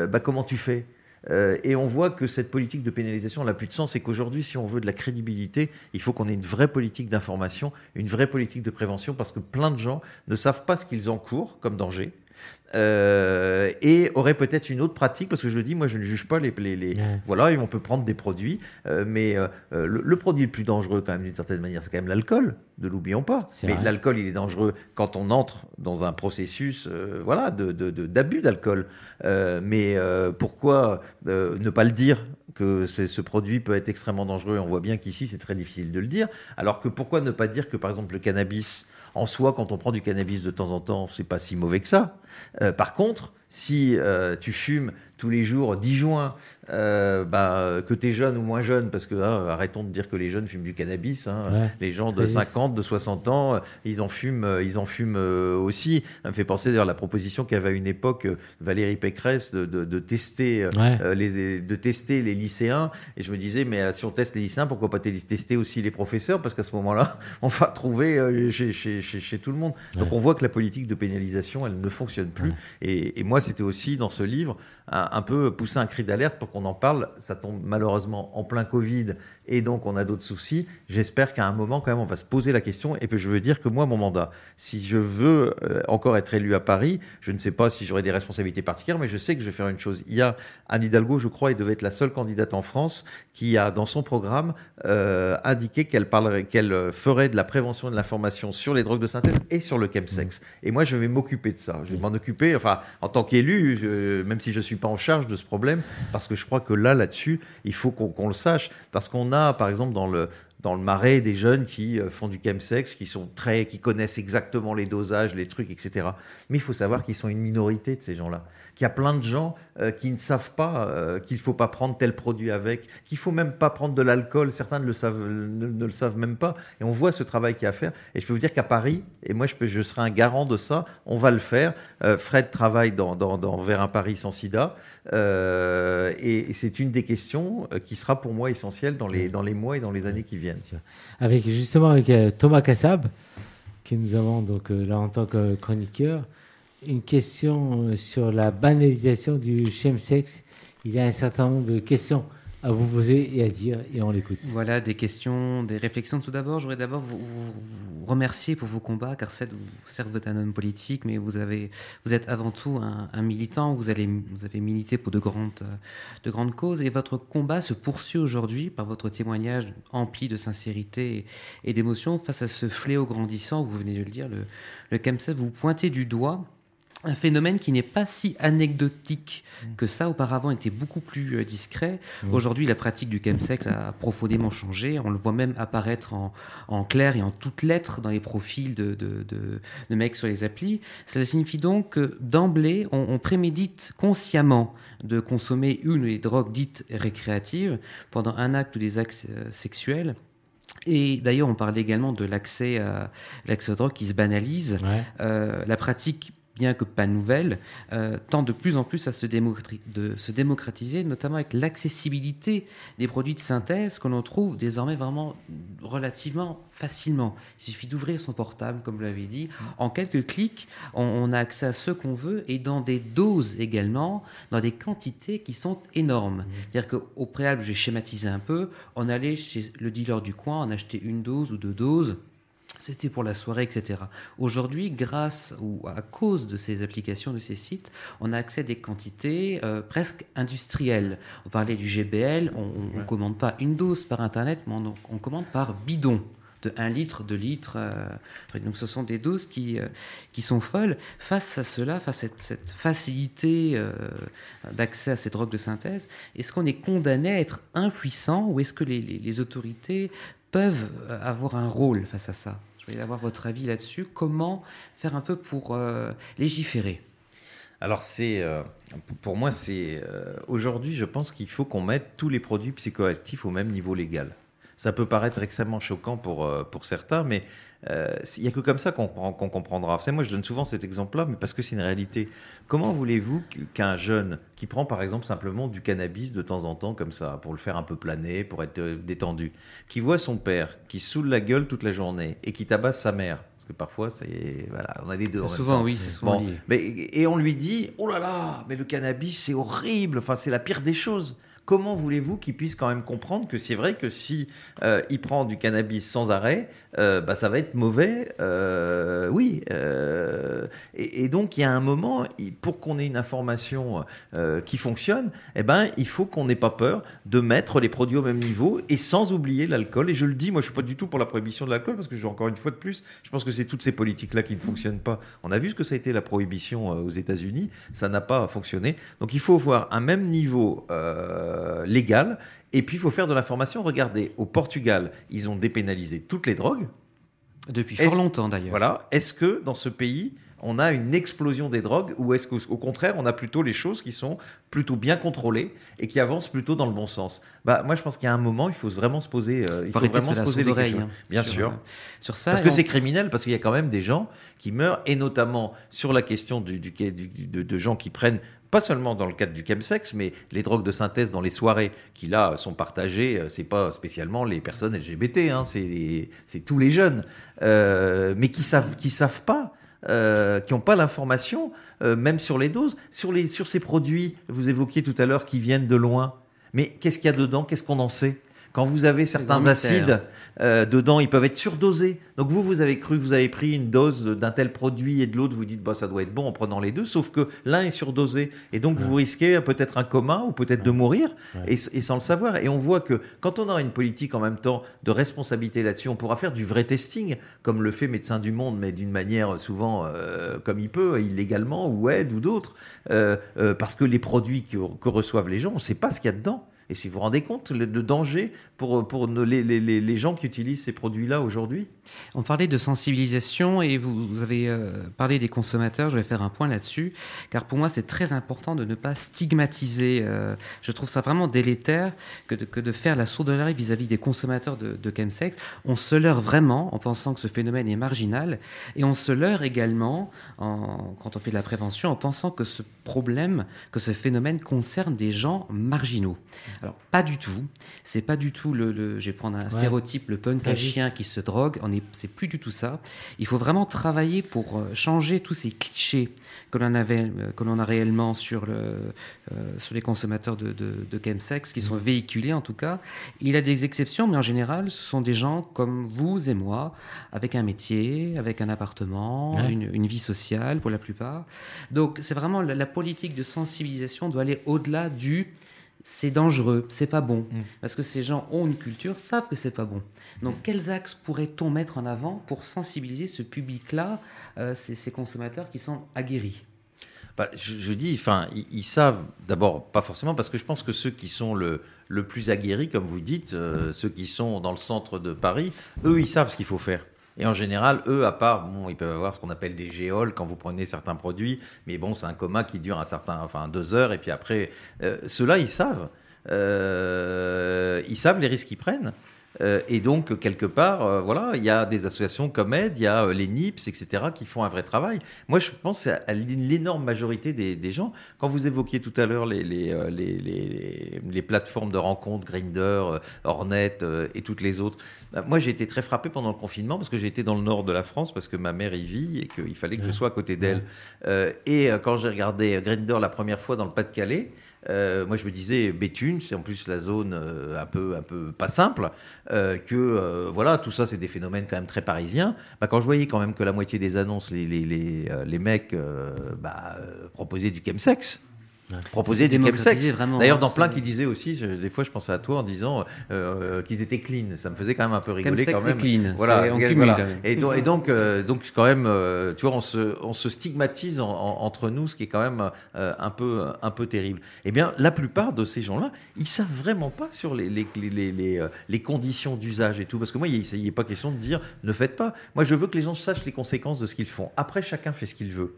S3: bah, comment tu fais? Euh, et on voit que cette politique de pénalisation n'a plus de sens et qu'aujourd'hui, si on veut de la crédibilité, il faut qu'on ait une vraie politique d'information, une vraie politique de prévention, parce que plein de gens ne savent pas ce qu'ils encourent comme danger. Euh, et aurait peut-être une autre pratique, parce que je le dis, moi je ne juge pas les... les, les Voilà, on peut prendre des produits, euh, mais le, produit le plus dangereux quand même d'une certaine manière, c'est quand même l'alcool, ne l'oublions pas. Mais l'alcool, il est dangereux quand on entre dans un processus voilà, d'abus de, de, d'alcool. Euh, mais euh, pourquoi euh, ne pas le dire que ce produit peut être extrêmement dangereux? On voit bien qu'ici, c'est très difficile de le dire. Alors que pourquoi ne pas dire que, par exemple, le cannabis, en soi, quand on prend du cannabis de temps en temps, c'est pas si mauvais que ça. par contre, si tu fumes tous les jours 10 joints euh, bah, que tu es jeune ou moins jeune, parce que hein, arrêtons de dire que les jeunes fument du cannabis. Hein. Les gens de 50, de 60 ans, ils en fument, euh, ils en fument euh, aussi. Ça me fait penser d'ailleurs à la proposition qu'avait à une époque Valérie Pécresse de, de, tester, les, de tester les lycéens. Et je me disais, mais si on teste les lycéens, pourquoi pas tester aussi les professeurs? Parce qu'à ce moment-là, on va trouver chez, chez, chez, tout le monde. Donc on voit que la politique de pénalisation, elle ne fonctionne plus. Et, et, moi, c'était aussi dans ce livre un, un peu pousser un cri d'alerte pour qu'on on en parle. Ça tombe malheureusement en plein Covid et donc on a d'autres soucis. J'espère qu'à un moment, quand même, on va se poser la question. Et puis je veux dire que moi, mon mandat, si je veux euh, encore être élu à Paris, je ne sais pas si j'aurai des responsabilités particulières, mais je sais que je vais faire une chose. Il y a Anne Hidalgo, je crois, et devait être la seule candidate en France qui a, dans son programme, euh, indiqué qu'elle parlerait, qu'elle ferait de la prévention et de l'information sur les drogues de synthèse et sur le chemsex. Mmh. Et moi, je vais m'occuper de ça. Je vais m'en occuper, enfin, en tant qu'élu, même si je ne suis pas en charge de ce problème, parce que je crois que là, là-dessus, il faut qu'on le sache, parce qu'on a, par exemple, dans le, dans le marais des jeunes qui euh, font du chemsex, qui sont très, qui connaissent exactement les dosages, les trucs, etc. Mais il faut savoir qu'ils sont une minorité de ces gens-là. Qu'il y a plein de gens euh, qui ne savent pas euh, qu'il ne faut pas prendre tel produit avec, qu'il faut même pas prendre de l'alcool. Certains ne le savent, ne, le savent même pas. Et on voit ce travail qu'il y a à faire. Et je peux vous dire qu'à Paris, et moi je, serai un garant de ça, on va le faire. Fred travaille dans, vers un Paris sans SIDA. et, c'est une des questions qui sera pour moi essentielle dans les, dans les mois et dans les années qui viennent.
S2: Avec justement avec euh, Thomas Kassab, que nous avons donc euh, là en tant que chroniqueur, une question euh, sur la banalisation du chemsex. Il y a un certain nombre de questions à vous poser et à dire, et on l'écoute.
S5: Voilà, des questions, des réflexions. Tout d'abord, je voudrais d'abord vous, remercier pour vos combats, car certes, vous, êtes un homme politique, mais vous, êtes avant tout un, militant, vous, avez milité pour de grandes, de grandes causes, et votre combat se poursuit aujourd'hui par votre témoignage empli de sincérité et, d'émotion face à ce fléau grandissant, vous venez de le dire, le, le vous pointez du doigt un phénomène qui n'est pas si anecdotique mm. que ça. Auparavant, était beaucoup plus euh, discret. Mm. Aujourd'hui, la pratique du chemsex a profondément changé. On le voit même apparaître en, clair et en toutes lettres dans les profils de, de, mecs sur les applis. Cela signifie donc que d'emblée, on, prémédite consciemment de consommer une des drogues dites récréatives pendant un acte ou des actes euh, sexuels. Et d'ailleurs, on parle également de l'accès à l'accès aux drogues qui se banalise. Euh, la pratique bien que pas nouvelle, euh, tend de plus en plus à se, de se démocratiser, notamment avec l'accessibilité des produits de synthèse que l'on trouve désormais vraiment relativement facilement. Il suffit d'ouvrir son portable, comme vous l'avez dit. En quelques clics, on, a accès à ce qu'on veut et dans des doses également, dans des quantités qui sont énormes. C'est-à-dire qu'au préalable, j'ai schématisé un peu, on allait chez le dealer du coin, on achetait une dose ou deux doses c'était pour la soirée, etc. Aujourd'hui, grâce ou à cause de ces applications, de ces sites, on a accès à des quantités euh, presque industrielles. On parlait du GBL, on ne commande pas une dose par Internet, mais on, commande par bidon. de 1 litre, 2 litres. donc ce sont des doses qui, qui sont folles. Face à cela, face à cette, facilité d'accès à ces drogues de synthèse, est-ce qu'on est condamné à être impuissant ou est-ce que les, les autorités peuvent avoir un rôle face à ça? Je voudrais avoir votre avis là-dessus. Comment faire un peu pour légiférer?
S3: Alors c'est, euh, pour moi, c'est euh, aujourd'hui, je pense qu'il faut qu'on mette tous les produits psychoactifs au même niveau légal. Ça peut paraître extrêmement choquant pour, euh, pour certains, mais il n'y a que comme ça qu'on comprendra. Vous moi, je donne souvent cet exemple-là, mais parce que c'est une réalité. Comment voulez-vous qu'un jeune qui prend par exemple simplement du cannabis de temps en temps comme ça, pour le faire un peu planer, pour être détendu, qui voit son père qui saoule la gueule toute la journée et qui tabasse sa mère, parfois, c'est voilà, on a les deux.
S5: souvent, oui, c'est souvent
S3: Mais, et on lui dit, oh là là, mais le cannabis, c'est horrible. Enfin, c'est la pire des choses comment voulez-vous qu'il puisse quand même comprendre que c'est vrai que si euh, il prend du cannabis sans arrêt, euh, bah, ça va être mauvais euh, Oui. Et, donc, il y a un moment, pour qu'on ait une information qui fonctionne, eh ben, il faut qu'on n'ait pas peur de mettre les produits au même niveau et sans oublier l'alcool. Et je le dis, moi, je suis pas du tout pour la prohibition de l'alcool parce que, encore une fois de plus, je pense que c'est toutes ces politiques-là qui ne fonctionnent pas. On a vu ce que ça a été la prohibition aux États-Unis, ça n'a pas fonctionné. Donc, il faut voir un même niveau. Euh, légal. Et puis, il faut faire de l'information. Regardez, au Portugal, ils ont dépénalisé toutes les drogues.
S5: Depuis fort longtemps, d'ailleurs.
S3: Voilà. Est-ce que dans ce pays, on a une explosion des drogues ou est-ce qu'au contraire, on a plutôt les choses qui sont plutôt bien contrôlées et qui avancent plutôt dans le bon sens? Bah, Moi, je pense qu'il y a un moment, il faut vraiment se poser, euh, il faut vraiment se poser des questions. Hein, bien sûr. Euh, sur ça, parce que c'est criminel, parce qu'il y a quand même des gens qui meurent, et notamment sur la question du, du, de, de, gens qui prennent pas seulement dans le cadre du chemsex, mais les drogues de synthèse dans les soirées qui là sont partagées, euh, c'est pas spécialement les personnes LGBT, hein, c'est tous les jeunes, euh, mais qui savent qui savent pas. Euh, qui n'ont pas l'information, même sur les doses, sur, les, sur ces produits, vous évoquiez tout à l'heure, qui viennent de loin. Mais qu'est-ce qu'il y a dedans? Qu'est-ce qu'on en sait? Quand vous avez certains acides euh, dedans, ils peuvent être surdosés. Donc vous, vous avez cru, vous avez pris une dose d'un tel produit et de l'autre, vous dites, bah, ça doit être bon en prenant les deux, sauf que l'un est surdosé. Et donc vous risquez peut-être un coma ou peut-être de mourir et, sans le savoir. Et on voit que quand on aura une politique en même temps de responsabilité là-dessus, on pourra faire du vrai testing, comme le fait Médecins du Monde, mais d'une manière souvent euh, comme il peut, illégalement, ou aide ou d'autres, euh, parce que les produits que, que reçoivent les gens, on ne sait pas ce qu'il y a dedans. Et si vous vous rendez compte le, danger pour, pour les, les, les, gens qui utilisent ces produits-là aujourd'hui
S5: On parlait de sensibilisation et vous, avez euh, parlé des consommateurs. Je vais faire un point là-dessus, car pour moi, c'est très important de ne pas stigmatiser. Euh, je trouve ça vraiment délétère que de, que de faire la sourderie vis-à-vis des consommateurs de, de chemsex. On se leurre vraiment en pensant que ce phénomène est marginal et on se leurre également en, quand on fait de la prévention en pensant que ce problème, que ce phénomène concerne des gens marginaux. Alors, pas du tout. C'est pas du tout le, je vais prendre un stéréotype, le punk à chien qui se drogue. On est, c'est plus du tout ça. Il faut vraiment travailler pour euh, changer tous ces clichés que l'on avait, euh, que l'on a réellement sur le, euh, sur les consommateurs de, de, de chemsex, qui sont véhiculés en tout cas. Il y a des exceptions, mais en général, ce sont des gens comme vous et moi, avec un métier, avec un appartement, une, vie sociale pour la plupart. Donc, c'est vraiment la politique de sensibilisation doit aller au-delà du c'est dangereux, c'est pas bon. Mm. Parce que ces gens ont une culture, savent que c'est pas bon. Donc, quels axes pourrait-on mettre en avant pour sensibiliser ce public-là, euh, ces, consommateurs qui sont aguerris?
S3: Bah, je, dis, enfin, ils, savent d'abord, pas forcément, parce que je pense que ceux qui sont le, le plus aguerris, comme vous dites, euh, ceux qui sont dans le centre de Paris, eux, ils savent ce qu'il faut faire. Et en général, eux, à part, ils peuvent avoir ce qu'on appelle des géoles quand vous prenez certains produits, mais bon, c'est un coma qui dure un certain, enfin, deux heures, et puis après, euh, ceux-là, ils savent. Euh, ils savent les risques qu'ils prennent. Euh, et donc, quelque part, euh, voilà, il y a des associations comme Aide, il y a euh, les NIPS, etc., qui font un vrai travail. Moi, je pense à l'énorme majorité des, gens. Quand vous évoquiez tout à l'heure les, les, plateformes de rencontres, Grindr, Hornet et toutes les autres, bah, moi, j'ai été très frappé pendant le confinement parce que j'étais dans le nord de la France, parce que ma mère y vit et qu'il fallait que je sois à côté d'elle. et quand j'ai regardé Grindr la première fois dans le Pas-de-Calais, euh, moi, je me disais, Béthune, c'est en plus la zone euh, un peu, un peu pas simple, euh, que voilà, tout ça, c'est des phénomènes quand même très parisiens. Bah, quand je voyais quand même que la moitié des annonces, les, les, les, les mecs bah, proposaient du chemsex, proposer du chemsex. D'ailleurs, dans plein qui disaient aussi, des fois je pensais à toi en disant euh, qu'ils étaient clean. Ça me faisait quand même un peu rigoler quand même.
S5: clean.
S3: Voilà. Et, donc, et donc, euh, donc, quand même, euh, tu vois, on se, on se stigmatise entre nous, ce qui est quand même un peu, un peu terrible. Eh bien, la plupart de ces gens-là, ils savent vraiment pas sur les, les, les, les, les conditions d'usage et tout. Parce que moi, il n'y a pas question de dire ne faites pas. Moi, je veux que les gens sachent les conséquences de ce qu'ils font. Après, chacun fait ce qu'il veut.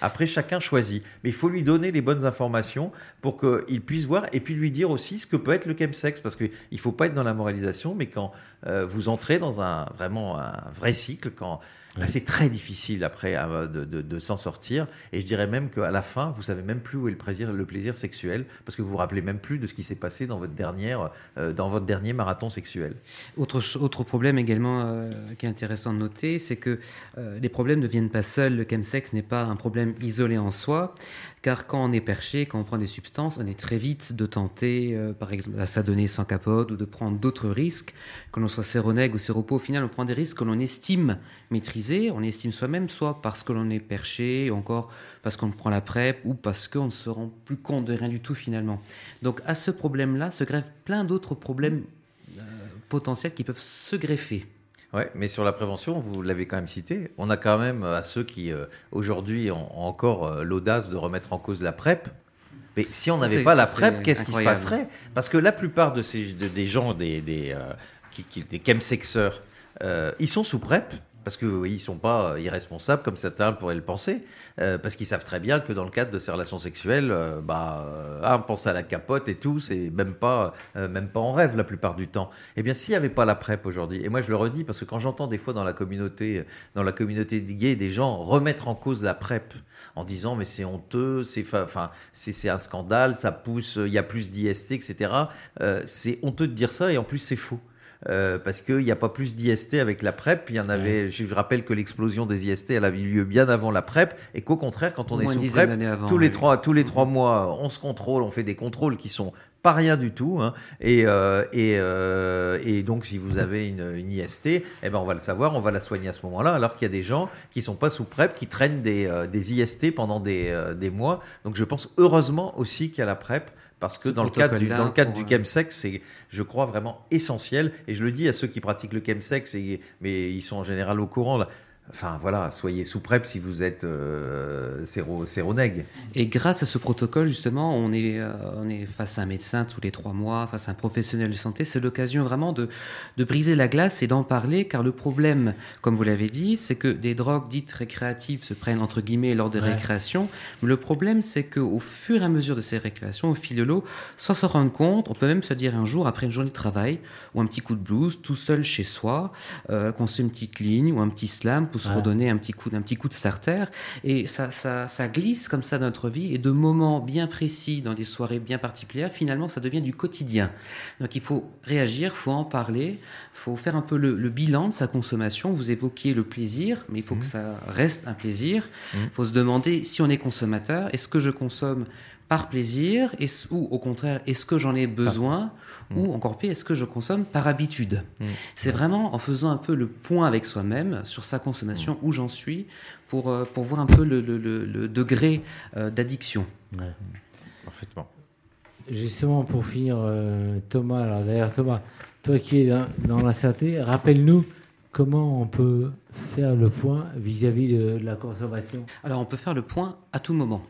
S3: Après, chacun choisit. Mais il faut lui donner les bonnes informations pour qu'il puisse voir et puis lui dire aussi ce que peut être le chemsex. Parce qu'il ne faut pas être dans la moralisation, mais quand euh, vous entrez dans un vraiment un vrai cycle, quand c'est très difficile après euh, de, s'en sortir. Et je dirais même qu'à la fin, vous savez même plus où est le plaisir, le plaisir sexuel, parce que vous vous rappelez même plus de ce qui s'est passé dans votre, dernière, euh, dans votre dernier marathon sexuel.
S5: Autre, autre problème également euh, qui est intéressant de noter, c'est que les problèmes ne viennent pas seuls. Le chemsex n'est pas un problème isolé en soi. Car quand on est perché, quand on prend des substances, on est très vite de tenter, euh, par exemple, à s'adonner sans capote ou de prendre d'autres risques. Que l'on soit séronègue ou séropo, au final, on prend des risques que l'on estime maîtriser, on estime soi-même, soit parce que l'on est perché, ou encore parce qu'on prend la PrEP, ou parce qu'on ne se rend plus compte de rien du tout finalement. Donc à ce problème-là se greffent plein d'autres problèmes euh, potentiels qui peuvent se greffer.
S3: Oui, mais sur la prévention, vous l'avez quand même cité, on a quand même à ceux qui euh, aujourd'hui ont, encore euh, l'audace de remettre en cause la PrEP. Mais si on n'avait pas la PrEP, qu'est-ce qui se passerait? Parce que la plupart de ces, des gens, des, des, euh, qui, des chemsexeurs, ils sont sous PrEP parce qu'ils ne sont pas euh, irresponsables comme certains pourraient le penser, euh, parce qu'ils savent très bien que dans le cadre de ces relations sexuelles, euh, bah, ah, pense à la capote et tout, c'est même pas, même pas en rêve la plupart du temps. Eh bien, s'il n'y avait pas la PrEP aujourd'hui, et moi je le redis parce que quand j'entends des fois dans la communauté, dans la communauté gay, des gens remettre en cause la PrEP en disant mais c'est honteux, c'est enfin c'est un scandale, ça pousse, il y a plus d'IST, etc. c'est honteux de dire ça et en plus c'est faux. Euh, parce qu'il n'y a pas plus d'IST avec la PrEP. Il y en avait, je rappelle que l'explosion des IST, elle avait eu lieu bien avant la PrEP, et qu'au contraire, quand on est sous PrEP, tous, les trois, tous les trois mois, on se contrôle, on fait des contrôles qui sont pas rien du tout. Hein. Et, euh, et, euh, et, donc, si vous avez une, une, IST, eh ben, on va le savoir, on va la soigner à ce moment-là, alors qu'il y a des gens qui sont pas sous PrEP, qui traînent des, des IST pendant des, des mois. Donc, je pense heureusement aussi qu'il y a la PrEP parce que dans le, cadre du, dans le cadre du chemsex, c'est, je crois, vraiment essentiel. Et je le dis à ceux qui pratiquent le chemsex, mais ils sont en général au courant. Là. Enfin voilà, soyez sous PrEP si vous êtes euh, séronègue.
S5: Et grâce à ce protocole, justement, on est, euh, on est face à un médecin tous les trois mois, face à un professionnel de santé. C'est l'occasion vraiment de, de, briser la glace et d'en parler, car le problème, comme vous l'avez dit, c'est que des drogues dites récréatives se prennent entre guillemets lors des récréations. Mais le problème, c'est qu'au fur et à mesure de ces récréations, au fil de l'eau, sans se rendre compte, on peut même se dire un jour, après une journée de travail, ou un petit coup de blues, tout seul chez soi, euh, qu'on se une petite ligne ou un petit slam se redonner un petit coup, un petit coup de starter. Et ça, ça, ça, glisse comme ça dans notre vie. Et de moments bien précis, dans des soirées bien particulières, finalement, ça devient du quotidien. Donc il faut réagir, il faut en parler, il faut faire un peu le, bilan de sa consommation. Vous évoquiez le plaisir, mais il faut que mmh. ça reste un plaisir. Il mmh. faut se demander si on est consommateur, est-ce que je consomme par plaisir? Ou au contraire, est-ce que j'en ai besoin ou encore pire, est-ce que je consomme par habitude. C'est vraiment en faisant un peu le point avec soi-même sur sa consommation, mm. où j'en suis, pour, euh, pour voir un peu le, le, degré euh, d'addiction.
S2: Parfaitement. Justement, pour finir, euh, Thomas, alors d'ailleurs, Thomas, toi qui es dans, la santé, rappelle-nous comment on peut faire le point vis-à-vis de la consommation
S5: Alors, on peut faire le point à tout moment.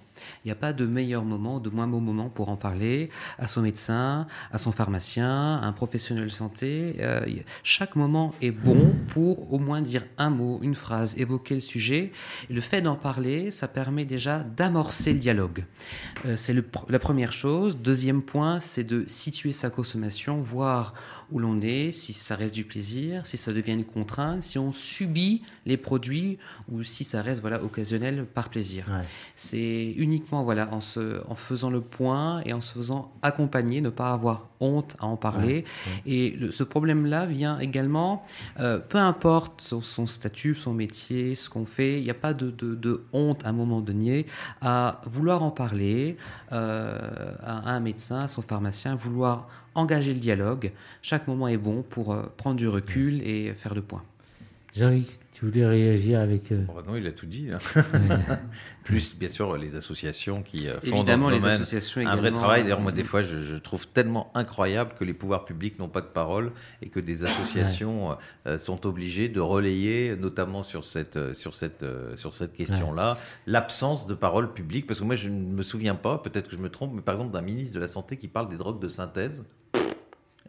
S5: Il n'y a pas de meilleur moment, de moins beau moment pour en parler à son médecin, à son pharmacien, à un professionnel de santé. Euh, chaque moment est bon pour au moins dire un mot, une phrase, évoquer le sujet. Et le fait d'en parler, ça permet déjà d'amorcer le dialogue. Euh, c'est la première chose. Deuxième point, c'est de situer sa consommation, voir où l'on est, si ça reste du plaisir, si ça devient une contrainte, si on subit les produits ou si ça reste voilà occasionnel par plaisir. C'est uniquement voilà en se en faisant le point et en se faisant accompagner, ne pas avoir honte à en parler. Et ce problème-là vient également, euh, peu importe son, statut, son métier, ce qu'on fait, il n'y a pas de, de, honte à un moment donné à vouloir en parler euh, à un médecin, à son pharmacien, vouloir engager le dialogue. Chaque moment est bon pour euh, prendre du recul et faire le point.
S2: Jean-Luc, tu voulais réagir avec. Euh,
S3: oh, non, il a tout dit. Hein. Plus, bien sûr, les associations qui euh, font
S5: Évidemment, les associations
S3: un vrai travail. D'ailleurs, moi, des fois, je, trouve tellement incroyable que les pouvoirs publics n'ont pas de parole et que des associations euh, sont obligées de relayer, notamment sur cette, sur cette, sur cette question-là, l'absence de parole publique. Parce que moi, je ne me souviens pas, peut-être que je me trompe, mais par exemple, d'un ministre de la Santé qui parle des drogues de synthèse.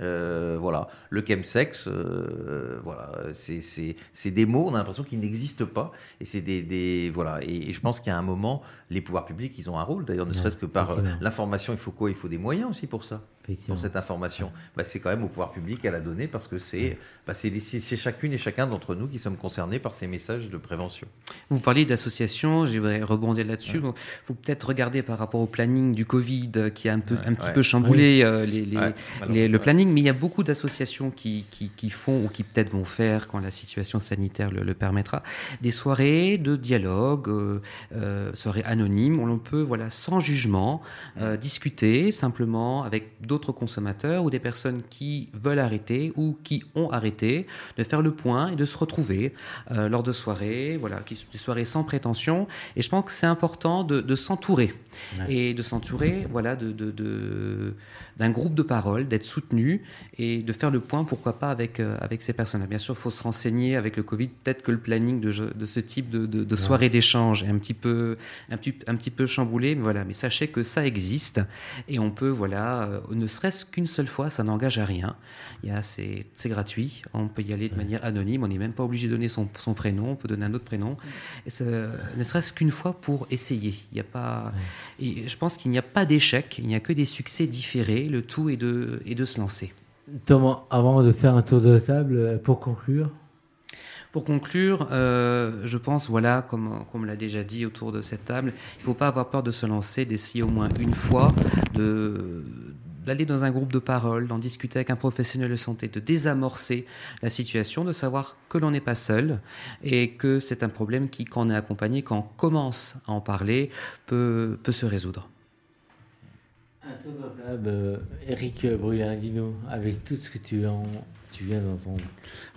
S3: Euh, voilà, le chemsex, euh, voilà, c'est des mots, on a l'impression qu'ils n'existent pas, et c'est des, voilà, et, je pense a un moment, les pouvoirs publics, ils ont un rôle, d'ailleurs, ne serait-ce que par euh, l'information, il faut quoi? Il faut des moyens aussi pour ça pour cette information. Bah, C'est quand même au pouvoir public à la donner parce que c'est bah, chacune et chacun d'entre nous qui sommes concernés par ces messages de prévention.
S5: Vous parliez d'associations, j'aimerais rebondir là-dessus. Il faut peut-être regarder par rapport au planning du Covid qui a un, peu, un petit peu chamboulé euh, les, le planning, mais il y a beaucoup d'associations qui, qui, font ou qui peut-être vont faire, quand la situation sanitaire le, permettra, des soirées de dialogue, euh, euh, soirées anonymes, où l'on peut, voilà, sans jugement, discuter simplement avec d'autres consommateurs ou des personnes qui veulent arrêter ou qui ont arrêté, de faire le point et de se retrouver euh, lors de soirées, voilà, qui, des soirées sans prétention. Et je pense que c'est important de, s'entourer et de s'entourer, voilà, de, de d'un groupe de parole, d'être soutenu et de faire le point, pourquoi pas, avec, euh, avec ces personnes-là. Bien sûr, il faut se renseigner avec le Covid. Peut-être que le planning de, de ce type de, de, soirée d'échange est un petit, peu, un, petit, un petit peu chamboulé, mais, voilà. mais sachez que ça existe et on peut, voilà, euh, ne serait-ce qu'une seule fois, ça n'engage à rien. C'est gratuit, on peut y aller de manière anonyme, on n'est même pas obligé de donner son, son, prénom, on peut donner un autre prénom, et ne serait-ce qu'une fois pour essayer. Il y a pas, et je pense qu'il n'y a pas d'échec, il n'y a que des succès différés. Le tout est de, et de se lancer.
S2: Thomas, avant de faire un tour de table, pour conclure.
S5: Pour conclure, euh, je pense, voilà, comme, comme l'a déjà dit autour de cette table, il ne faut pas avoir peur de se lancer, d'essayer au moins une fois, de, d'aller dans un groupe de parole, d'en discuter avec un professionnel de santé, de désamorcer la situation, de savoir que l'on n'est pas seul et que c'est un problème qui, quand on est accompagné, quand on commence à en parler, peut, peut se résoudre.
S2: Eric Brulin-Guino, avec tout ce que tu, en, tu viens d'entendre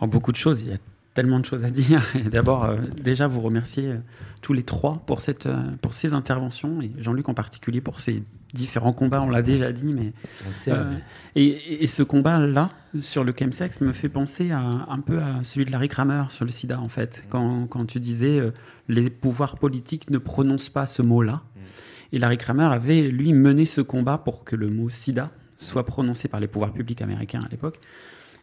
S4: En beaucoup de choses, il y a tellement de choses à dire. D'abord, euh, déjà, vous remercier euh, tous les trois pour, cette, euh, pour ces interventions, et Jean-Luc en particulier pour ces différents combats, on l'a déjà dit, mais... et, et, ce combat-là, sur le chemsex, me fait penser à, un peu à celui de Larry Kramer sur le sida, en fait, quand, quand tu disais les pouvoirs politiques ne prononcent pas ce mot-là. Mm. Et Larry Kramer avait, lui, mené ce combat pour que le mot sida soit prononcé par les pouvoirs publics américains à l'époque.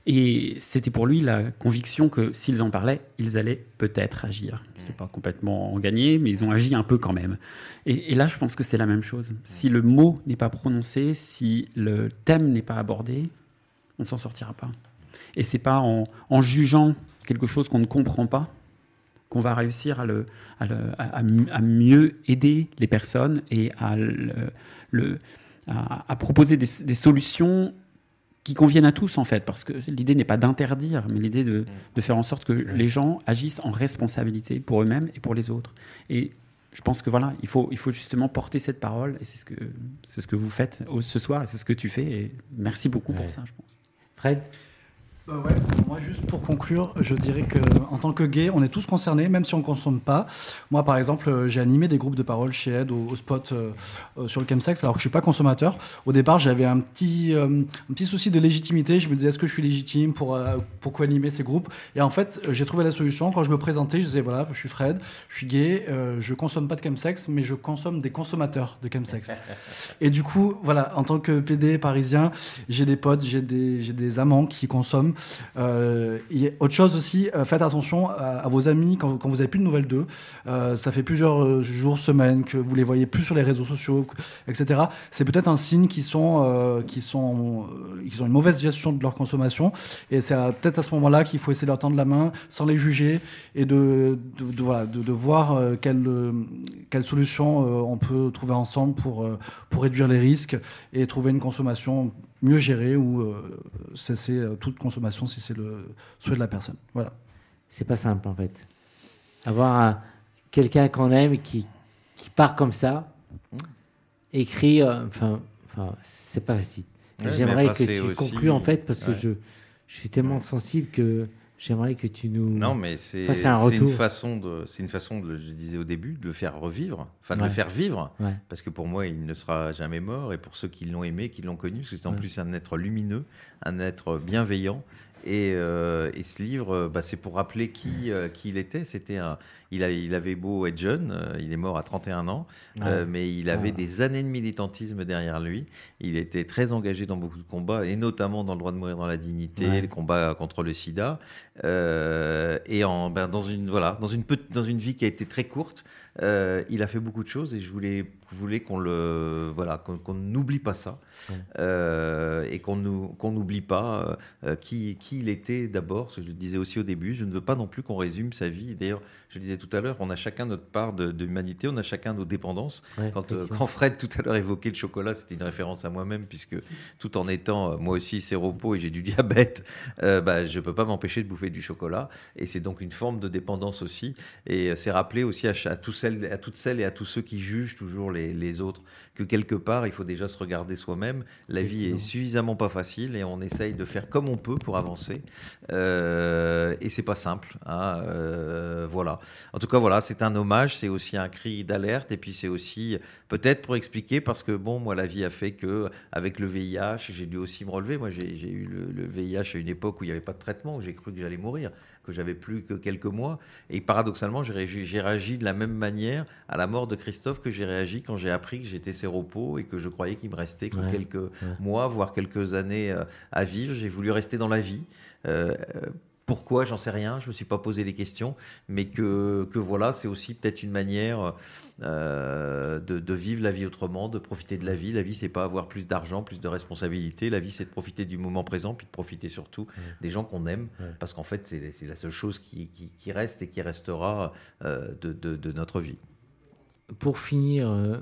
S4: Et c'était pour lui la conviction que s'ils en parlaient, ils allaient peut-être agir. Ce pas complètement gagné, mais ils ont agi un peu quand même. Et, là, je pense que c'est la même chose. Si le mot n'est pas prononcé, si le thème n'est pas abordé, on ne s'en sortira pas. Et c'est pas en, en jugeant quelque chose qu'on ne comprend pas qu'on va réussir à, le, à, mieux aider les personnes et à, le, à, proposer des, solutions qui conviennent à tous en fait, parce que l'idée n'est pas d'interdire, mais l'idée de, de, faire en sorte que les gens agissent en responsabilité pour eux-mêmes et pour les autres. Et je pense que voilà, il faut, il faut justement porter cette parole, et c'est ce que, c'est ce que vous faites ce soir, et c'est ce que tu fais, et merci beaucoup pour ça, je pense.
S2: Fred?
S6: Bah moi juste pour conclure, je dirais que en tant que gay, on est tous concernés, même si on ne consomme pas. Moi, par exemple, euh, j'ai animé des groupes de parole chez Ed au, spot euh, euh, sur le chemsex, alors que je suis pas consommateur. Au départ, j'avais un petit, un petit souci de légitimité. Je me disais, est-ce que je suis légitime pour, pour co-animer ces groupes? Et en fait, j'ai trouvé la solution. Quand je me présentais, je disais, voilà, je suis Fred, je suis gay, je consomme pas de chemsex, mais je consomme des consommateurs de chemsex. Et du coup, voilà, en tant que PD parisien, j'ai des potes, j'ai des, j'ai des amants qui consomment. Euh, autre chose aussi, euh, faites attention à, vos amis quand, vous n'avez plus de nouvelles d'eux. Euh, ça fait plusieurs jours, semaines que vous les voyez plus sur les réseaux sociaux, etc. C'est peut-être un signe qu'ils ont une mauvaise gestion de leur consommation. Et c'est peut-être à ce moment-là qu'il faut essayer de leur tendre la main sans les juger et de, voir quelle, quelle solution on peut trouver ensemble pour réduire les risques et trouver une consommation mieux gérer ou euh, cesser euh, toute consommation si c'est le souhait de la personne. Voilà.
S2: C'est pas simple en fait. Avoir quelqu'un qu'on aime qui, qui part comme ça, écrit, euh, enfin, enfin c'est pas facile. J'aimerais que tu conclues en fait parce que je, je suis tellement sensible que
S7: J'aimerais que tu nous.
S3: Non, mais c'est une façon de, c'est une façon de, je disais au début, de le faire revivre, enfin de le faire vivre, parce que pour moi, il ne sera jamais mort, et pour ceux qui l'ont aimé, qui l'ont connu, parce que c'est en plus un être lumineux, un être bienveillant, euh, et, ce livre, euh, bah, c'est pour rappeler qui, euh, qui il était. C'était un, il, il, avait beau être jeune, il est mort à 31 ans, mais il avait des années de militantisme derrière lui. Il était très engagé dans beaucoup de combats, et notamment dans le droit de mourir dans la dignité, les combats contre le sida. et en, ben, dans, une, voilà, dans, une, dans une vie qui a été très courte, il a fait beaucoup de choses, et je voulais, voulais qu'on le, voilà, qu'on n'oublie pas ça. Euh, et qu'on n'oublie pas euh, qui, qui, il était d'abord, ce que je disais aussi au début. Je ne veux pas non plus qu'on résume sa vie. D'ailleurs, je le disais tout à l'heure, on a chacun notre part d'humanité, on a chacun nos dépendances. quand, euh, quand, Fred tout à l'heure évoquait le chocolat, c'était une référence à moi-même, puisque tout en étant moi aussi séropo et j'ai du diabète, bah, je ne peux pas m'empêcher de bouffer du chocolat. Et c'est donc une forme de dépendance aussi. Et c'est rappelé aussi à, à, celles, à toutes celles et à tous ceux qui jugent toujours les, les autres que quelque part, il faut déjà se regarder soi-même. La vie est suffisamment pas facile et on essaye de faire comme on peut pour avancer. Euh, et c'est pas simple. Hein, euh, voilà. En tout cas, voilà, c'est un hommage, c'est aussi un cri d'alerte et puis c'est aussi peut-être pour expliquer parce que bon, moi, la vie a fait que avec le VIH, j'ai dû aussi me relever. Moi, j'ai eu le, le, VIH à une époque où il n'y avait pas de traitement, où j'ai cru que j'allais mourir que j'avais plus que quelques mois. Et paradoxalement, j'ai réagi, de la même manière à la mort de Christophe que j'ai réagi quand j'ai appris que j'étais séropo et que je croyais qu'il me restait que quelques mois, voire quelques années euh, à vivre. J'ai voulu rester dans la vie. Euh, pourquoi, j'en sais rien, je ne me suis pas posé les questions, mais que, que voilà, c'est aussi peut-être une manière euh, de, vivre la vie autrement, de profiter de la vie. La vie, c'est pas avoir plus d'argent, plus de responsabilités. La vie, c'est de profiter du moment présent, puis de profiter surtout des gens qu'on aime, parce qu'en fait, c'est la seule chose qui, qui, reste et qui restera euh, de, de, notre vie.
S7: Pour finir, euh,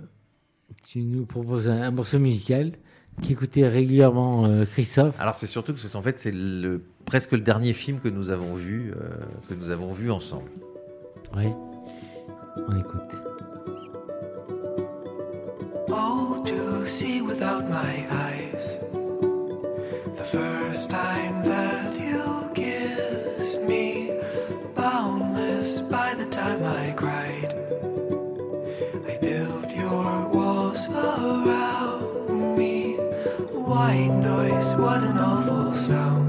S7: tu nous proposes un, morceau musical qui écoutait régulièrement Christophe.
S3: Alors c'est surtout que en fait c'est le presque le dernier film que nous avons vu que nous avons vu ensemble.
S7: Oui, on écoute. Oh, to see without my eyes the first time that you kissed me, boundless by the time I cried. I built your walls around me, white noise, what an awful sound.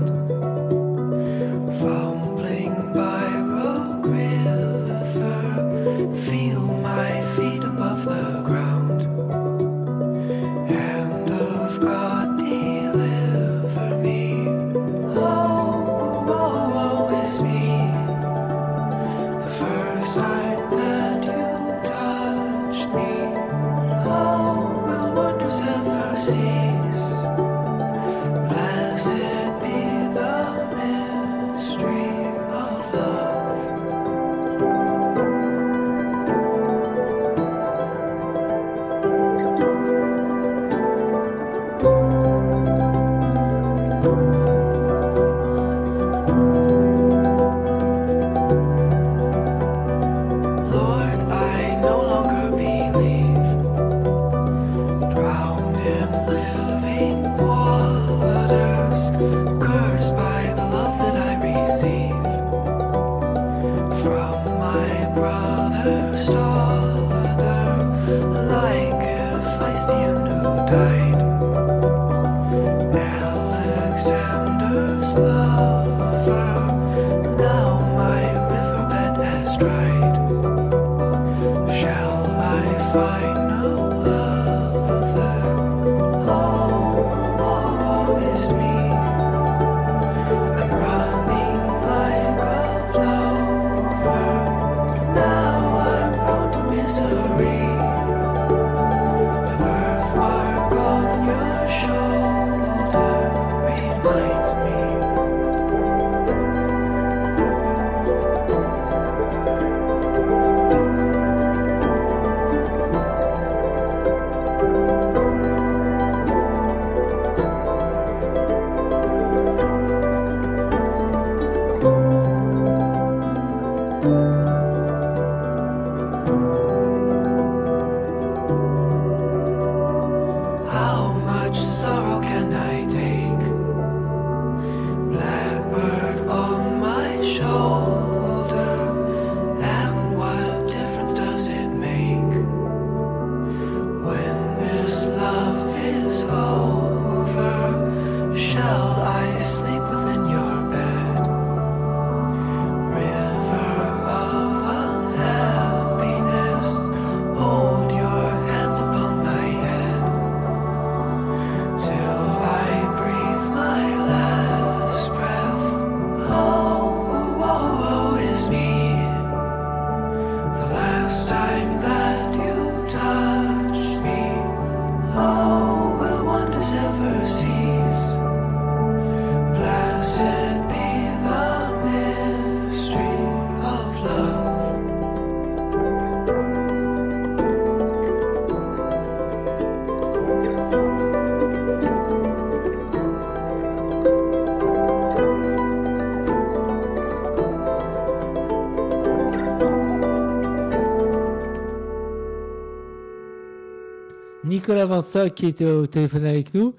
S2: Nicolas Vansa qui était au téléphone avec nous.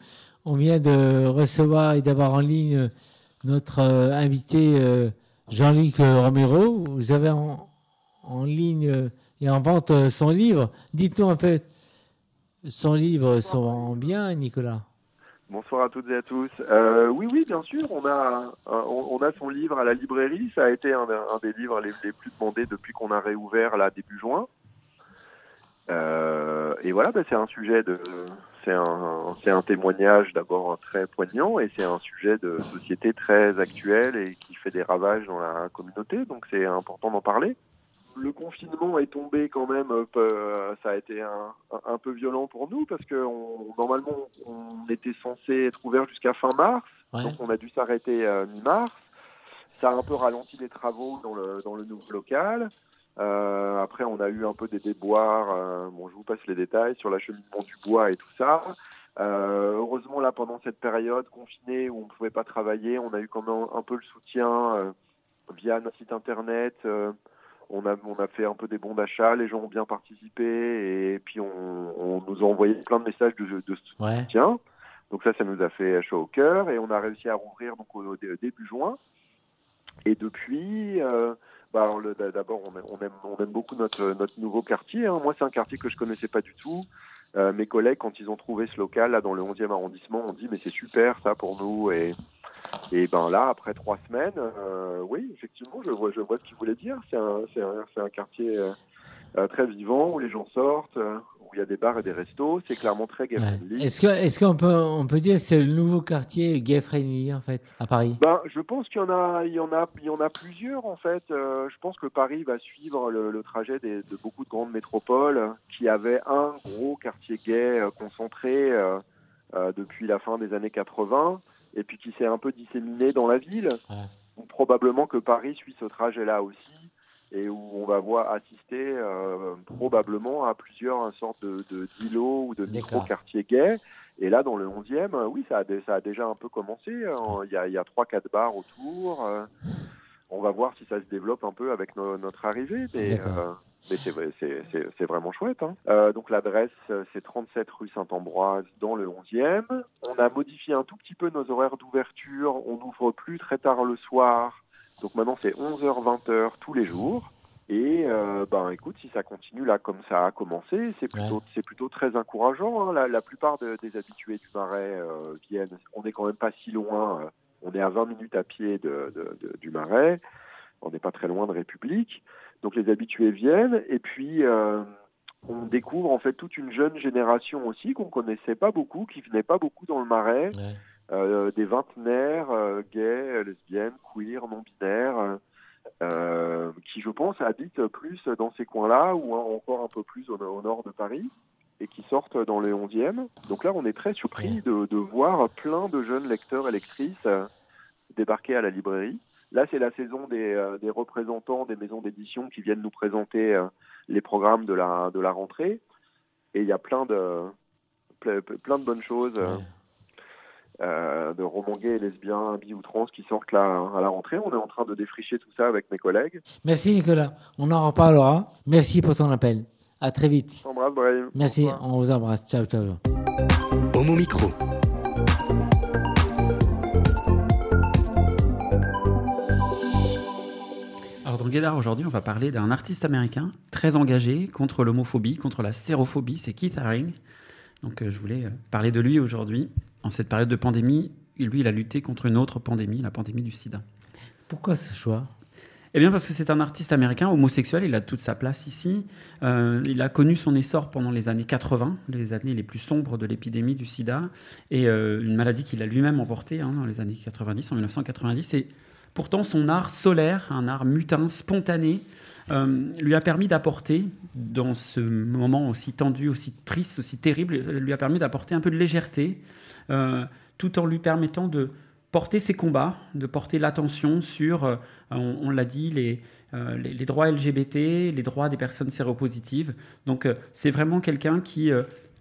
S2: On vient de recevoir et d'avoir en ligne notre euh, invité euh, Jean-Luc euh, Romero. Vous avez en, ligne et en vente son livre. Dites-nous en fait, son livre sont bien, Nicolas
S8: Bonsoir à toutes et à tous. oui, oui, bien sûr. On a, on, a son livre à la librairie. Ça a été un, des livres les, les, plus demandés depuis qu'on a réouvert là début juin. Euh, et voilà, bah, c'est un sujet de, c'est un, c'est un témoignage d'abord très poignant et c'est un sujet de société très actuel et qui fait des ravages dans la communauté, donc c'est important d'en parler. Le confinement est tombé quand même, euh, ça a été un, un, peu violent pour nous parce que normalement on était censé être ouvert jusqu'à fin mars, donc on a dû s'arrêter euh, mi-mars. Ça a un peu ralenti les travaux dans le, dans le nouveau local. Euh, après, on a eu un peu des déboires. Euh, bon, je vous passe les détails sur l'acheminement du bois et tout ça. Euh, heureusement, là, pendant cette période confinée où on ne pouvait pas travailler, on a eu quand même un peu le soutien via notre site internet. On a, on a fait un peu des bons d'achat, les gens ont bien participé et puis on, on nous a envoyé plein de messages de, de soutien. Donc ça, ça nous a fait chaud au cœur et on a réussi à rouvrir donc au, au début juin. Et depuis, euh, bah, D'abord, on, aime, on aime beaucoup notre, notre nouveau quartier. Hein. Moi, c'est un quartier que je connaissais pas du tout. Euh, mes collègues, quand ils ont trouvé ce local là dans le 11e arrondissement, ont dit mais c'est super ça pour nous. Et, et ben là, après trois semaines, euh, oui, effectivement, je vois, je vois ce qu'il voulait dire. C'est un, un, un, quartier euh, euh, très vivant où les gens sortent, euh, où il y a des bars et des restos. C'est clairement très gay friendly.
S2: Est-ce est qu'on peut, on peut dire que c'est le nouveau quartier gay friendly en fait à Paris?
S8: Ben, je pense qu'il y en a, il y en a, il y en a plusieurs en fait. Euh, je pense que Paris va suivre le, le trajet des, de beaucoup de grandes métropoles qui avaient un gros quartier gay euh, concentré euh, depuis la fin des années 80 et puis qui s'est un peu disséminé dans la ville. Ouais. probablement que Paris suit ce trajet-là aussi et où on va voir assister euh, probablement à plusieurs sortes de, de d'îlots ou de micro-quartiers gays. Et là, dans le 11e, euh, oui, ça a, ça a déjà un peu commencé. Hein. Il y a, il y a 3-4 bars autour. Euh. on va voir si ça se développe un peu avec no, notre arrivée. Mais, euh, mais c'est, c'est, c'est, c'est vraiment chouette. Hein. Euh, donc l'adresse, c'est 37 rue Saint-Ambroise dans le 11e. On a modifié un tout petit peu nos horaires d'ouverture. On n'ouvre plus très tard le soir. Donc maintenant, c'est 11h, 20h tous les jours. Et euh, ben écoute, si ça continue là comme ça a commencé, c'est plutôt ouais. c'est plutôt très encourageant. Hein. La, la, plupart de, des habitués du Marais euh, viennent. On n'est quand même pas si loin. Euh, on est à 20 minutes à pied de, de, de du Marais. On n'est pas très loin de République. Donc les habitués viennent. Et puis on découvre en fait toute une jeune génération aussi qu'on connaissait pas beaucoup, qui venait pas beaucoup dans le Marais. Ouais. Euh, des vingtenaires euh, gays, lesbiennes, queer, non-binaires, euh, qui, je pense, habitent plus dans ces coins-là ou encore un peu plus au, au, nord de Paris et qui sortent dans le 11e. Donc là, on est très surpris de, de voir plein de jeunes lecteurs et lectrices débarquer à la librairie. Là, c'est la saison des, euh, des, représentants des maisons d'édition qui viennent nous présenter euh, les programmes de la, de la rentrée. Et il y a plein de, plein de bonnes choses. Ouais euh, de romans gays et lesbiens, bi ou trans qui sortent là à la rentrée. On est en train de défricher tout ça avec mes collègues.
S2: Merci Nicolas. On en reparlera. Merci pour ton appel. À très vite.
S8: Embrasse Brahim.
S2: Merci. On vous embrasse. Ciao, ciao.
S1: Homo micro.
S4: Alors dans Guédard aujourd'hui, on va parler d'un artiste américain très engagé contre l'homophobie, contre la sérophobie. C'est Keith Haring. Donc euh, je voulais parler de lui aujourd'hui en cette période de pandémie, lui, il a lutté contre une autre pandémie, la pandémie du sida.
S2: Pourquoi ce choix?
S4: Eh bien parce que c'est un artiste américain homosexuel, il a toute sa place ici. Euh, il a connu son essor pendant les années 80, les années les plus sombres de l'épidémie du sida, et euh, une maladie qu'il a lui-même emportée hein, dans les années 90, en 1990. Et pourtant son art solaire, un art mutin, spontané, euh, lui a permis d'apporter, dans ce moment aussi tendu, aussi triste, aussi terrible, lui a permis d'apporter un peu de légèreté, tout en lui permettant de porter ses combats, de porter l'attention sur, euh, on, l'a dit, euh, les, les, droits LGBT, les droits des personnes séropositives. Donc euh, c'est vraiment quelqu'un qui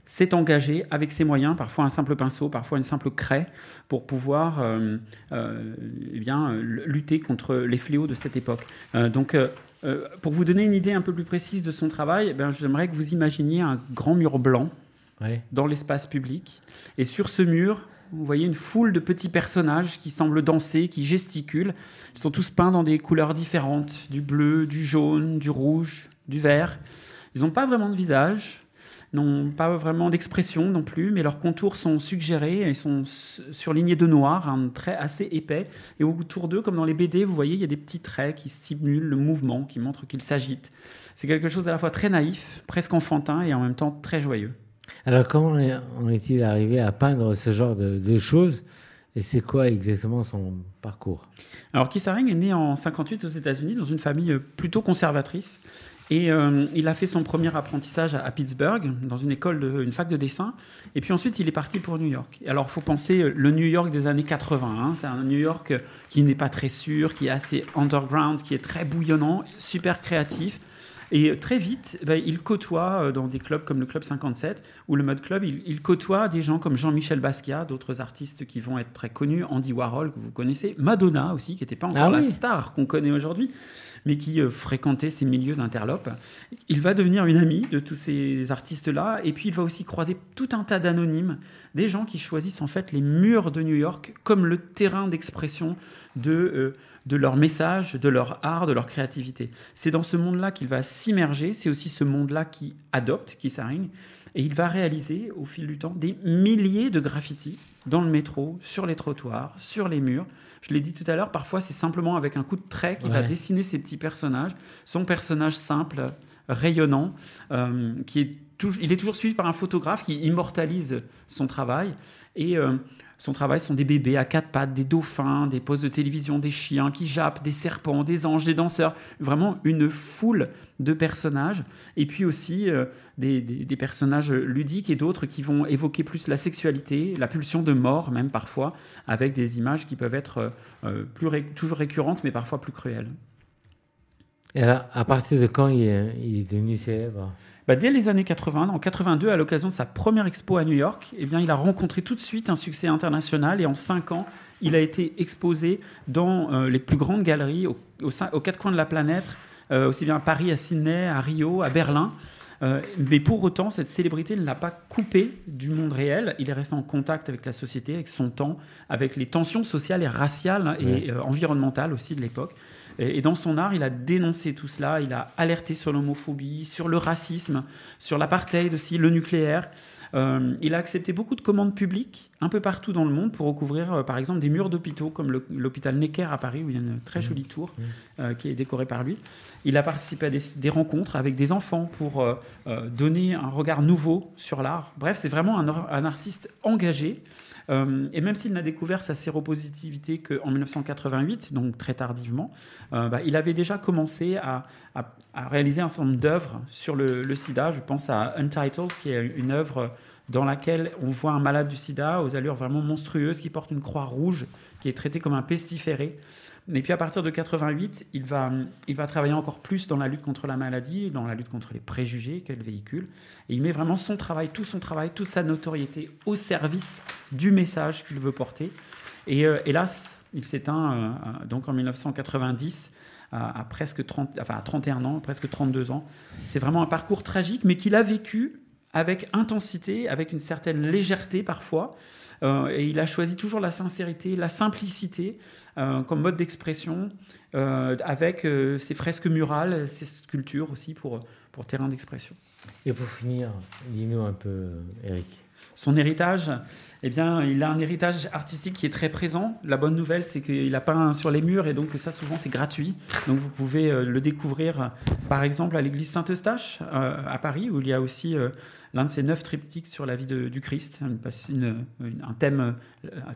S4: s'est engagé avec ses moyens, parfois un simple pinceau, parfois une simple craie, pour pouvoir eh bien, lutter contre les fléaux de cette époque. donc pour vous donner une idée un peu plus précise de son travail, eh j'aimerais que vous imaginiez un grand mur blanc dans l'espace public. Et sur ce mur, vous voyez une foule de petits personnages qui semblent danser, qui gesticulent. Ils sont tous peints dans des couleurs différentes, du bleu, du jaune, du rouge, du vert. Ils n'ont pas vraiment de visage, n'ont pas vraiment d'expression non plus, mais leurs contours sont suggérés et sont surlignés de noir, un trait assez épais. Et autour d'eux, comme dans les BD, vous voyez, il y a des petits traits qui simulent le mouvement, qui montrent qu'ils s'agitent. C'est quelque chose à la fois très naïf, presque enfantin et en même temps très joyeux.
S2: Alors, comment on est-il arrivé à peindre ce genre de, choses et c'est quoi exactement son parcours?
S4: Alors, Keith Haring est né en 58 aux États-Unis dans une famille plutôt conservatrice. Et euh, il a fait son premier apprentissage à, Pittsburgh, dans une école, de, une fac de dessin. Et puis ensuite, il est parti pour New York. Alors, il faut penser le New York des années 80. Hein. C'est un New York qui n'est pas très sûr, qui est assez underground, qui est très bouillonnant, super créatif. Et très vite, ben, il côtoie euh, dans des clubs comme le Club 57 ou le Mud Club, il, côtoie des gens comme Jean-Michel Basquiat, d'autres artistes qui vont être très connus, Andy Warhol que vous connaissez, Madonna aussi, qui n'était pas encore ah la star qu'on connaît aujourd'hui mais qui euh, fréquentait ces milieux interlopes. Il va devenir une amie de tous ces artistes-là, et puis il va aussi croiser tout un tas d'anonymes, des gens qui choisissent en fait les murs de New York comme le terrain d'expression de, euh, de leur message, de leur art, de leur créativité. C'est dans ce monde-là qu'il va s'immerger, c'est aussi ce monde-là qui adopte, qui s'arrigne, et il va réaliser au fil du temps des milliers de graffitis dans le métro, sur les trottoirs, sur les murs. Je l'ai dit tout à l'heure, parfois c'est simplement avec un coup de trait qu'il va dessiner ces petits personnages. Son personnage simple, rayonnant, euh, qui est il est toujours suivi par un photographe qui immortalise son travail. Et euh, son travail sont des bébés à quatre pattes, des dauphins, des poses de télévision, des chiens qui jappent, des serpents, des anges, des danseurs. Vraiment une foule de personnages. Et puis aussi euh, des, personnages ludiques et d'autres qui vont évoquer plus la sexualité, la pulsion de mort même parfois, avec des images qui peuvent être euh, plus toujours récurrentes mais parfois plus cruelles.
S2: Et alors, à partir de quand il est devenu célèbre?
S4: Bah, dès les années 80, en 82, à l'occasion de sa première expo à New York, eh bien, il a rencontré tout de suite un succès international et en cinq ans, il a été exposé dans euh, les plus grandes galeries aux, quatre coins de la planète, euh, aussi bien à Paris, à Sydney, à Rio, à Berlin. Euh, mais pour autant, cette célébrité ne l'a pas coupé du monde réel. Il est resté en contact avec la société, avec son temps, avec les tensions sociales et raciales et environnementales aussi de l'époque. Et, dans son art, il a dénoncé tout cela, il a alerté sur l'homophobie, sur le racisme, sur l'apartheid aussi, le nucléaire. Euh, il a accepté beaucoup de commandes publiques un peu partout dans le monde pour recouvrir, euh, par exemple, des murs d'hôpitaux, comme l'hôpital Necker à Paris, où il y a une très jolie mmh. tour mmh. Euh, qui est décorée par lui. Il a participé à des, rencontres avec des enfants pour donner un regard nouveau sur l'art. Bref, c'est vraiment un, un, artiste engagé. Euh, et même s'il n'a découvert sa séropositivité qu'en 1988, donc très tardivement, euh, bah, il avait déjà commencé à, réaliser un certain nombre d'œuvres sur le, sida. Je pense à Untitled, qui est une œuvre dans laquelle on voit un malade du sida aux allures vraiment monstrueuses qui porte une croix rouge, qui est traité comme un pestiféré. Et puis à partir de 88, il va, il va travailler encore plus dans la lutte contre la maladie, dans la lutte contre les préjugés qu'elle véhicule. Et il met vraiment son travail, tout son travail, toute sa notoriété au service du message qu'il veut porter. Et euh, hélas, il s'éteint euh, donc en 1990 à, presque 30, enfin à 31 ans, presque 32 ans. C'est vraiment un parcours tragique, mais qu'il a vécu avec intensité, avec une certaine légèreté parfois. Euh, et il a choisi toujours la sincérité, la simplicité euh, comme mode d'expression, euh, avec ses fresques murales, ses sculptures aussi pour, pour terrain d'expression.
S2: Et pour finir, dis-nous un peu, Eric.
S4: son héritage, eh bien, il a un héritage artistique qui est très présent. La bonne nouvelle, c'est qu'il a peint sur les murs et donc ça, souvent, c'est gratuit. Donc, vous pouvez euh, le découvrir, par exemple, à l'église Saint-Eustache euh, à Paris, où il y a aussi euh, l'un de ses neuf triptyques sur la vie du Christ, un thème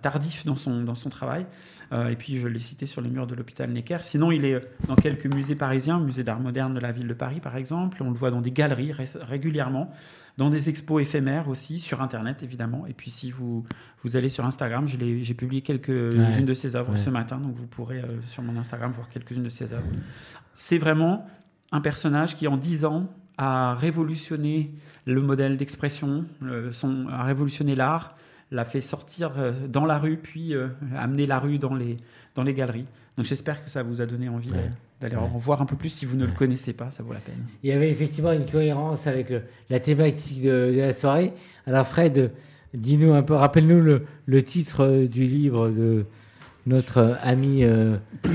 S4: tardif dans son, dans son travail. et puis, je l'ai cité sur les murs de l'hôpital Necker. Sinon, il est dans quelques musées parisiens, musée d'art moderne de la ville de Paris, par exemple. On le voit dans des galeries régulièrement dans des expos éphémères aussi, sur Internet évidemment. Et puis si vous, vous allez sur Instagram, j'ai publié quelques-unes de ses œuvres ce matin, donc vous pourrez euh, sur mon Instagram voir quelques-unes de ses œuvres. C'est vraiment un personnage qui en 10 ans a révolutionné le modèle d'expression, a révolutionné l'art, l'a fait sortir euh, dans la rue, puis euh, amener la rue dans les, dans les galeries. Donc j'espère que ça vous a donné envie d'aller en voir un peu plus. Si vous ne le connaissez pas, ça vaut la peine.
S2: Il y avait effectivement une cohérence avec la thématique de, la soirée. Alors Fred, dis-nous un peu, rappelle-nous le, titre euh, du livre de notre ami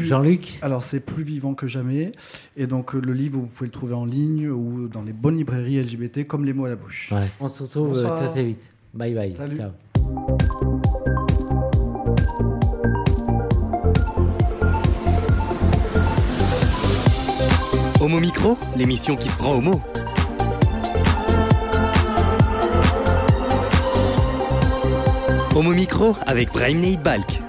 S2: Jean-Luc.
S6: Alors c'est Plus vivant que jamais. Et donc le livre, vous pouvez le trouver en ligne ou dans les bonnes librairies LGBT comme les mots à la bouche.
S2: On se retrouve très très vite. Bye bye.
S6: Salut. Ciao.
S1: Homo Micro, l'émission qui se prend au mot. Homo Micro avec Brahim Balk.